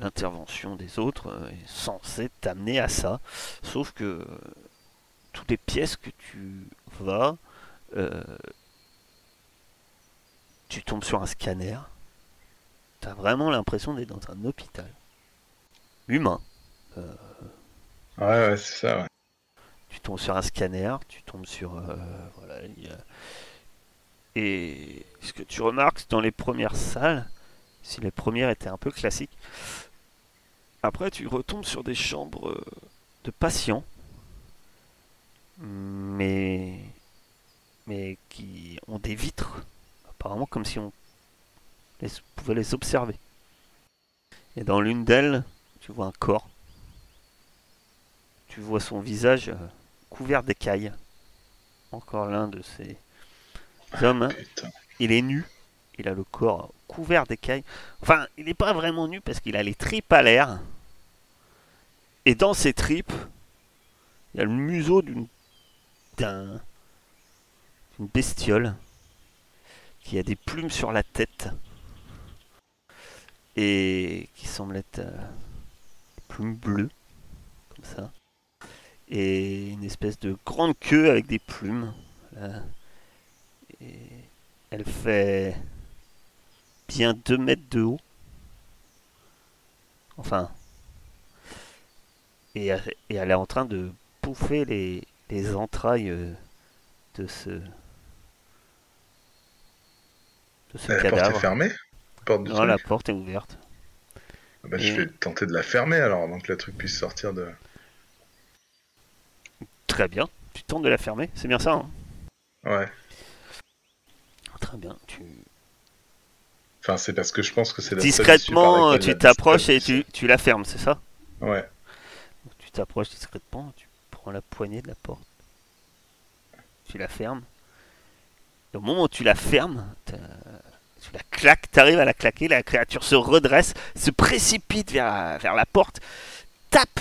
l'intervention des autres euh, est censée t'amener à ça. Sauf que euh, toutes les pièces que tu vas, tu tombes sur un scanner. Tu as vraiment l'impression d'être dans un hôpital. Humain. Ouais, ouais, c'est ça, ouais. tu tombes sur un scanner, tu tombes sur euh, voilà, a- et ce que tu remarques dans les premières salles, si les premières étaient un peu classiques, après tu retombes sur des chambres euh, de patients, mais mais qui ont des vitres, apparemment comme si on pouvait les observer. Et dans l'une d'elles, tu vois un corps. Tu vois son visage euh, couvert d'écailles. Encore l'un de ces hommes. hein. Il est nu. Il a le corps couvert d'écailles. Enfin, il n'est pas vraiment nu parce qu'il a les tripes à l'air. Et dans ses tripes, il y a le museau d'une d'un- d'une bestiole qui a des plumes sur la tête et qui semble être euh, des plumes bleues comme ça et une espèce de grande queue avec des plumes. là. Et elle fait bien 2 mètres de haut. Enfin. Et, elle- et elle est en train de bouffer les, les entrailles euh, de ce. de ce La porte est fermée? La porte du Non, truc? la porte est ouverte. Bah, Je vais tenter de la fermer alors, avant que le truc puisse sortir de. Très bien. Tu tentes de la fermer, c'est bien ça. hein? Ouais. Très bien. Tu... Enfin, c'est parce que je pense que c'est la Discrètement, laquelle tu t'approches et tu, tu la fermes, c'est ça? Ouais. Tu t'approches discrètement, tu prends la poignée de la porte. Tu la fermes. Et au moment où tu la fermes, tu la claques, tu arrives à la claquer, la créature se redresse, se précipite vers, vers la porte, tape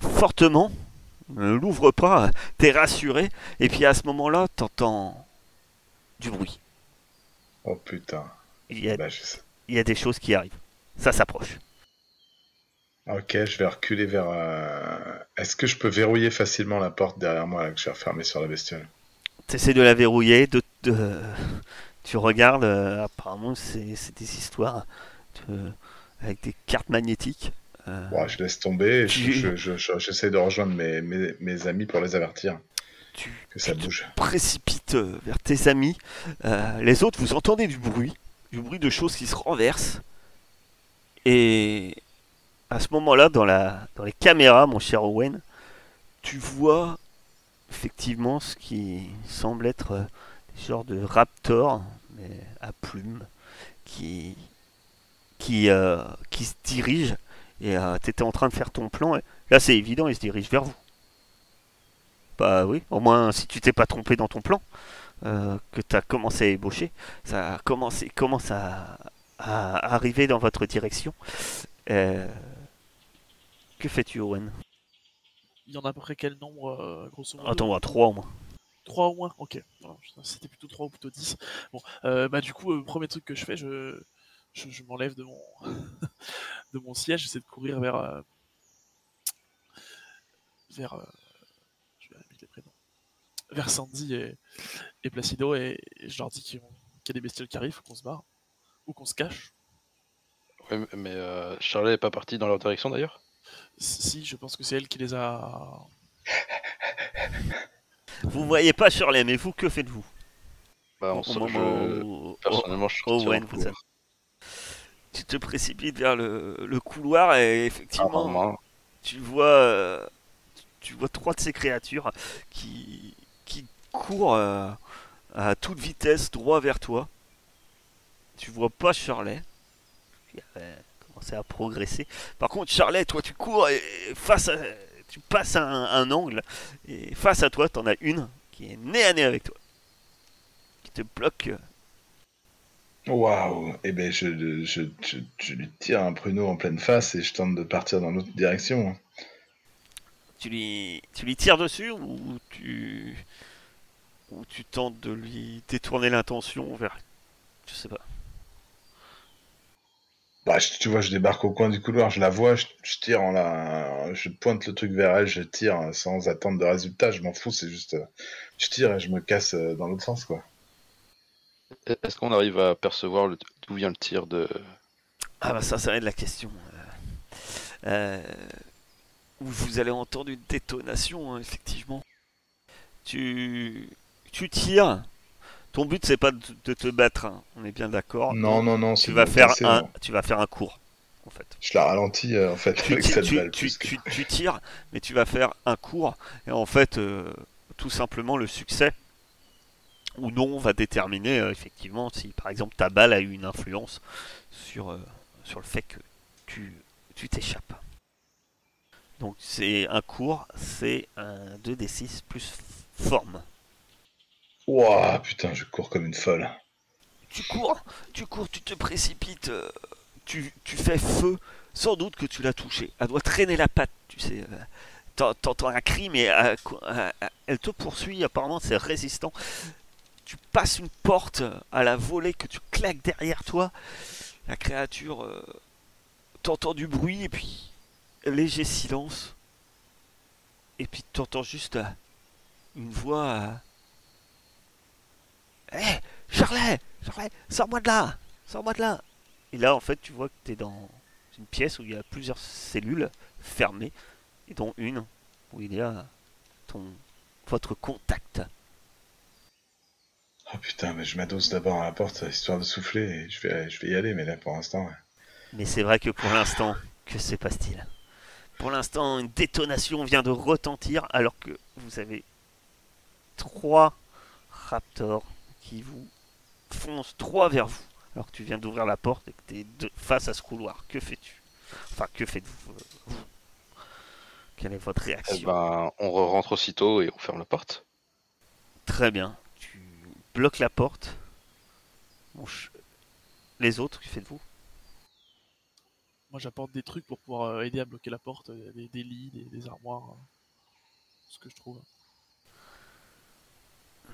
fortement, l'ouvre pas, t'es rassuré, et puis à ce moment-là, t'entends du bruit. Oh putain. Il y, a, Bah, je sais. il y a des choses qui arrivent. Ça s'approche. Ok, je vais reculer vers. euh, Est-ce que je peux verrouiller facilement la porte derrière moi là, que j'ai refermée sur la bestiole? T'essaies de la verrouiller, de, de- tu regardes, euh, apparemment c'est des histoires de- avec des cartes magnétiques. Euh, je laisse tomber je- je- je- j'essaie de rejoindre mes, mes, mes amis pour les avertir tu que ça tu te bouge. précipites euh, vers tes amis. Euh, les autres, vous entendez du bruit, du bruit de choses qui se renversent. Et à ce moment-là, dans, la, dans les caméras, mon cher Owen, tu vois effectivement ce qui semble être des genres de raptors, mais à plumes, qui, qui, euh, qui se dirigent. Et tu étais en train de faire ton plan. Et là, c'est évident, ils se dirigent vers vous. Bah oui, au moins si tu t'es pas trompé dans ton plan, euh, que tu as commencé à ébaucher, ça a commencé, commence à, à arriver dans votre direction. Euh, que fais-tu, Owen? Il y en a à peu près quel nombre, euh, grosso modo? Attends, à 3 au moins. 3 au moins? Ok. C'était plutôt 3 ou plutôt 10. Bon, euh, bah du coup, euh, premier truc que je fais, je, je, je m'enlève de mon, de mon siège, j'essaie de courir vers, euh, vers. euh, je vais les prénoms. Vers Sandy et, et Placido et, et je leur dis qu'il qu'il y a des bestioles qui arrivent, faut qu'on se barre. Ou qu'on se cache. Ouais, mais- euh, Charlet est pas parti dans leur direction d'ailleurs? Si, je pense que c'est elle qui les a. Vous voyez pas Shirley, mais vous, que faites-vous? Bah, on Au se- moment je- où- Personnellement, je suis Oh, ouais, vous. Tu te précipites vers le, le couloir et effectivement, vraiment. tu vois, euh, tu vois trois de ces créatures qui, qui courent euh, à toute vitesse droit vers toi. Tu vois pas Shirley, qui avait commencé à progresser. Par contre, Shirley, toi, tu cours et face à, tu passes un, un angle et face à toi, t'en as une qui est nez à nez avec toi, qui te bloque. Waouh Eh ben, je, je, je, je lui tire un pruneau en pleine face et je tente de partir dans l'autre direction. tu lui, tu lui tires dessus ou tu, ou tu tentes de lui détourner l'intention vers, je sais pas. Bah, je- tu vois, je débarque au coin du couloir, je la vois, je, tire en la... Je pointe le truc vers elle, je tire sans attendre de résultat, je m'en fous, c'est juste... euh, Je tire et je me casse euh, dans l'autre sens, quoi. Est-ce qu'on arrive à percevoir le- d'où vient le tir de. Ah bah ça, ça va être la question. Euh, euh, vous avez entendu une détonation, hein, effectivement. Tu, tu tires. Ton but c'est pas de, te battre, hein, on est bien d'accord. Non, non, non, Tu c'est vas bon, faire un, bon. tu vas faire un cours, en fait. Je la ralentis, euh, en fait, tu, avec ti- cette tu- balle. tu- plus que- tu- tu tires, mais tu vas faire un cours, et en fait, euh, tout simplement, le succès ou non va déterminer euh, effectivement si, par exemple, ta balle a eu une influence sur, euh, sur le fait que tu tu t'échappes. Donc, c'est un cours, c'est un 2d6 plus forme. Ouah, putain, je cours comme une folle. Tu cours, tu cours, tu te précipites, euh, tu, tu fais feu, sans doute que tu l'as touchée. Elle doit traîner la patte, tu sais. t'en- T'entends un cri, mais elle te poursuit, apparemment c'est résistant. Tu passes une porte à la volée que tu claques derrière toi. La créature euh, t'entends du bruit, et puis léger silence. Et puis t'entends juste euh, une voix... euh, Hé, Charlet Charlet, sors-moi de là Sors-moi de là Et là, en fait, tu vois que tu es dans une pièce où il y a plusieurs cellules fermées, et dont une où il y a ton votre contact. Oh putain, mais je m'adosse d'abord à la porte, histoire de souffler, et je vais, je vais y aller, mais là, pour l'instant... ouais. Mais c'est vrai que pour l'instant, que se passe-t-il? Pour l'instant, une détonation vient de retentir alors que vous avez trois raptors qui vous foncent droit vers vous. Alors que tu viens d'ouvrir la porte et que tu es face à ce couloir. Que fais-tu? Enfin, que faites-vous euh, Quelle est votre Eh réaction? ben, on re- rentre aussitôt et on ferme la porte. Très bien. Tu bloques la porte. Les autres, que faites-vous? Moi, j'apporte des trucs pour pouvoir euh, aider à bloquer la porte, des, des lits, des, des armoires, euh, ce que je trouve.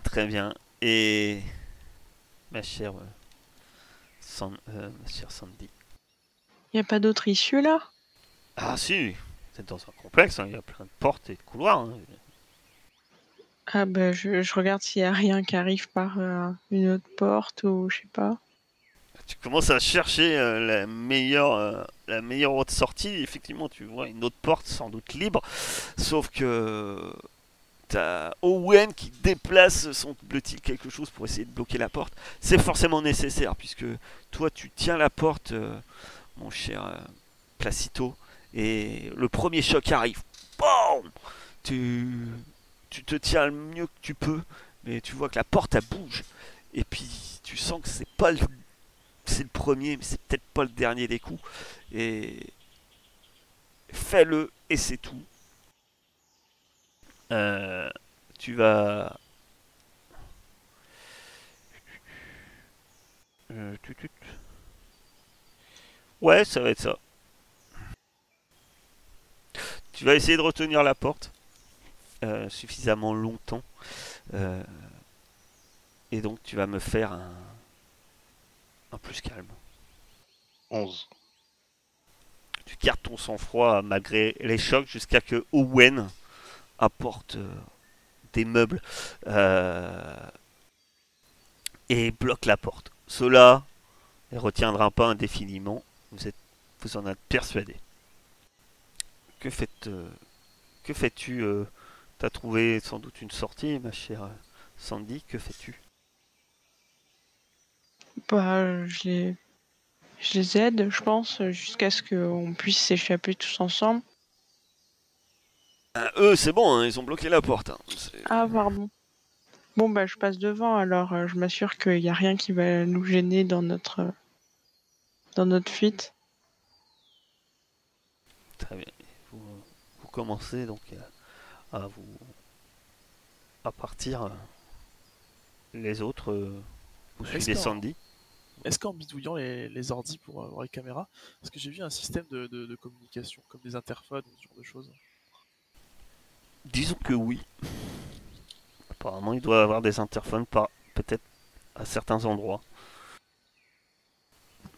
Très bien. Et ma chère, euh, San- euh, ma chère Sandy. Il n'y a pas d'autre issue là? Ah si, êtes dans un complexe, hein, il y a plein de portes et de couloirs. hein. Ah bah je, regarde s'il n'y a rien qui arrive par euh, une autre porte ou je sais pas. Tu commences à chercher euh, la meilleure, euh, la meilleure autre sortie. Effectivement, tu vois une autre porte sans doute libre, sauf que t'as Owen qui déplace son bleu-t-il quelque chose pour essayer de bloquer la porte. C'est forcément nécessaire puisque toi tu tiens la porte, euh, mon cher Placito, et le premier choc arrive. Boum tu, tu te tiens le mieux que tu peux, mais tu vois que la porte elle bouge. Et puis tu sens que c'est pas le c'est le premier, mais c'est peut-être pas le dernier des coups. Et fais-le et c'est tout. Euh, tu vas. Euh. Ouais, ça va être ça. Tu vas essayer de retenir la porte euh, suffisamment longtemps. Euh, et donc tu vas me faire un, un plus calme. 11. Tu gardes ton sang-froid malgré les chocs jusqu'à que Owen apporte euh, des meubles et bloque la porte. Cela ne retiendra pas indéfiniment. Vous êtes, vous en êtes persuadé. Que faites, que fais-tu euh, T'as trouvé sans doute une sortie, ma chère euh, Sandy. Que fais-tu? Bah, je les, je les aide, je pense, jusqu'à ce qu'on puisse s'échapper tous ensemble. Ah, Eux, c'est bon, hein, ils ont bloqué la porte. hein. Ah, pardon. Bon, bah, je passe devant, alors euh, je m'assure qu'il n'y a rien qui va nous gêner dans notre, euh, dans notre fuite. Très bien. Vous, vous commencez donc à, à vous à partir. euh, Les autres, euh, vous suivez qu'en- Sandy. Est-ce qu'en bidouillant les, les ordis pour avoir les caméras, est-ce que j'ai vu un système de, de- de communication, comme des interphones, ce genre de choses? Disons que oui. Apparemment, il doit avoir des interphones par peut-être à certains endroits.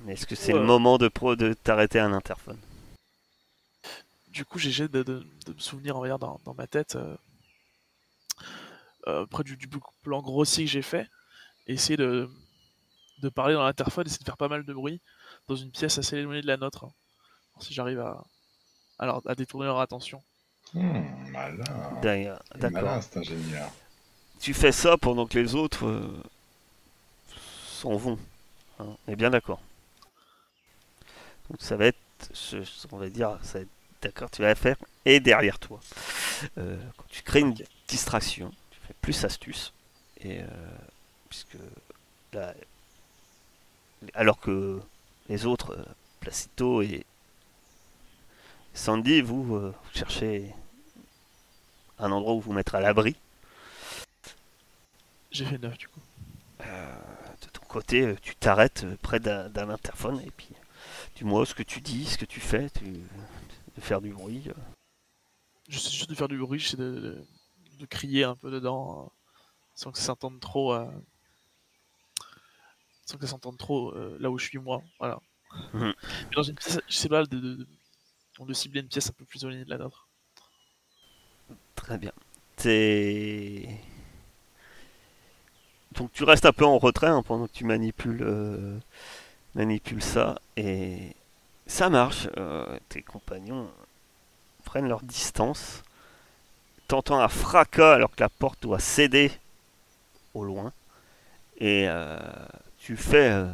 Mais est-ce que c'est le moment de pro de t'arrêter un interphone? Du coup, j'essaie de, de- de me souvenir, on va dire, dans, dans ma tête, euh, euh, près du, du plan grossier que j'ai fait, et essayer de, de parler dans l'interphone, essayer de faire pas mal de bruit dans une pièce assez éloignée de la nôtre. hein. Si j'arrive à, à, leur- à détourner leur attention. Hmm, malin. Il est Malin, D'accord. cet ingénieur. Tu fais ça pendant que les autres euh, s'en vont. hein, on est bien d'accord. Donc ça va être, je- on va dire, ça va être d'accord, tu vas la faire et derrière toi. Euh, quand tu crées une distraction, tu fais plus astuce. Et euh, puisque là, alors que les autres, euh, Placito et Sandy, vous, euh, vous cherchez un endroit où vous mettre à l'abri. J'ai fait 9 du coup. Euh, de ton côté, tu t'arrêtes près d'un d'un interphone et puis dis-moi ce que tu dis, ce que tu fais, tu, de faire du bruit. euh. J'essaie juste de faire du bruit, j'essaie de, de, de crier un peu dedans, euh, sans que ça s'entende trop. euh, sans que ça s'entende trop euh, là où je suis moi. Voilà. Mhm. Mais dans une pièce, je sais pas, de, de, de, de cibler une pièce un peu plus éloignée de la nôtre. Très bien. T'es- Donc tu restes un peu en retrait hein, pendant que tu manipules, euh, manipules ça et ça marche. euh, tes compagnons prennent leur distance. T'entends un fracas alors que la porte doit céder au loin et euh, tu fais, euh,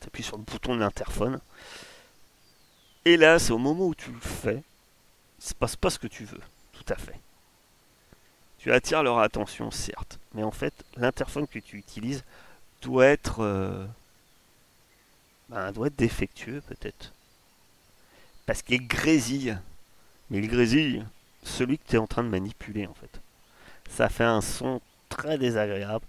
t'appuies sur le bouton de l'interphone. Et là, c'est au moment où tu le fais, il se passe pas ce que tu veux, tout à fait. Tu attires leur attention, certes, mais en fait, l'interphone que tu utilises doit être, euh, ben, doit être défectueux peut-être, parce qu'il grésille. Mais il grésille celui que tu es en train de manipuler en fait. Ça fait un son très désagréable.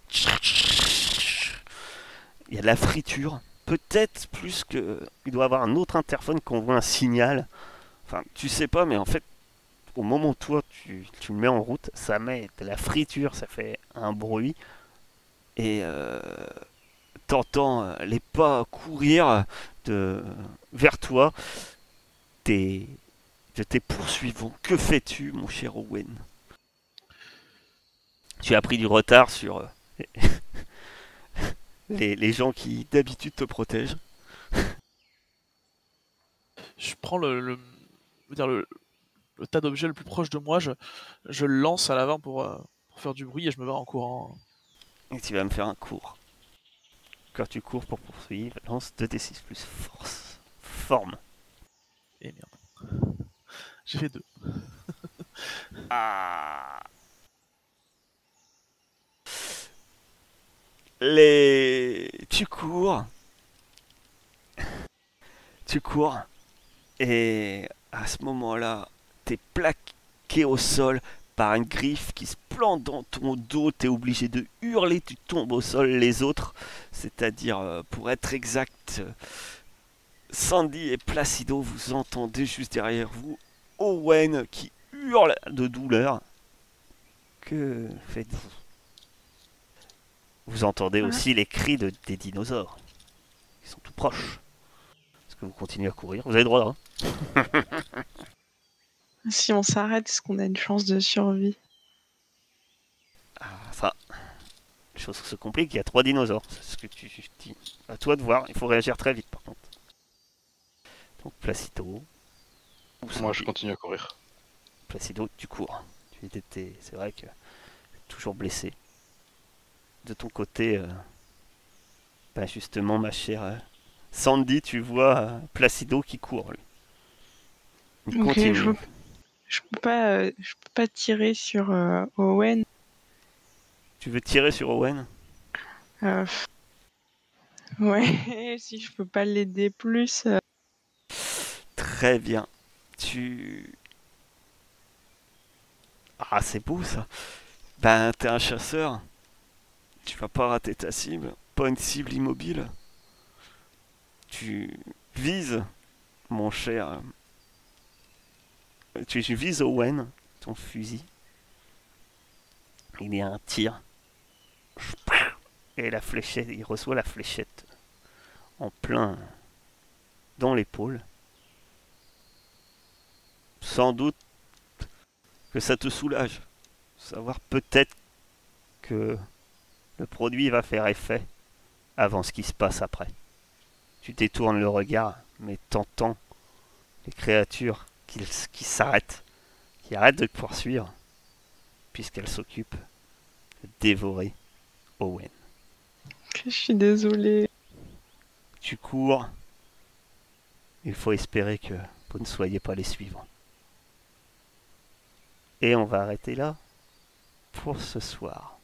Il y a de la friture. Peut-être plus que. Il doit avoir un autre interphone qui envoie un signal. Enfin, tu sais pas, mais en fait, au moment où toi tu, tu le mets en route, ça met de la friture, ça fait un bruit. Et euh, t'entends euh, les pas courir de, vers toi. Tes, de tes poursuivants. Que fais-tu, mon cher Owen? Tu as pris du retard sur euh, les, les gens qui d'habitude te protègent. Je prends le, le, je veux dire le, le tas d'objets le plus proche de moi, je, je le lance à l'avant pour, euh, pour faire du bruit et je me barre en courant. Et tu vas me faire un cours. Quand tu cours pour poursuivre, lance 2d6 plus force. Forme. Et merde. J'ai fait deux. Ah. Les... Tu cours. Tu cours. Et à ce moment-là, t'es plaqué au sol par une griffe qui se plante dans ton dos. T'es obligé de hurler, tu tombes au sol. Les autres, c'est-à-dire, euh, pour être exact, Sandy et Placido, vous entendez juste derrière vous Owen qui hurle de douleur. Que faites-vous? Vous entendez Ah. aussi les cris de, des dinosaures. Ils sont tout proches. Est-ce que vous continuez à courir? Vous avez le droit, hein? Si on s'arrête, est-ce qu'on a une chance de survie? Ah, ça. Les choses se compliquent, il y a trois dinosaures. C'est ce que tu dis. À toi de voir, il faut réagir très vite par contre. Donc Placido. Moi, je continue à courir. Placido, tu cours. Tu étais, c'est vrai que toujours blessé. De ton côté, euh, bah justement, ma chère euh, Sandy, tu vois euh, Placido qui court. Lui. Il continue. je Je peux pas, euh, je peux pas tirer sur euh, Owen. Tu veux tirer sur Owen? Euh. Ouais, si je peux pas l'aider plus. Très bien. Tu. Ah, c'est beau ça. Ben, t'es un chasseur. Tu vas pas rater ta cible. Pas une cible immobile. Tu vises, mon cher. Tu vises Owen, ton fusil. Il y a un tir. Et la fléchette, il reçoit la fléchette en plein dans l'épaule. Sans doute que ça te soulage. Savoir peut-être que le produit va faire effet avant ce qui se passe après. Tu détournes le regard, mais t'entends les créatures qui, qui s'arrêtent, qui arrêtent de poursuivre, puisqu'elles s'occupent de dévorer Owen. Je suis désolée. Tu cours. Il faut espérer que vous ne soyez pas les suivants. Et on va arrêter là pour ce soir.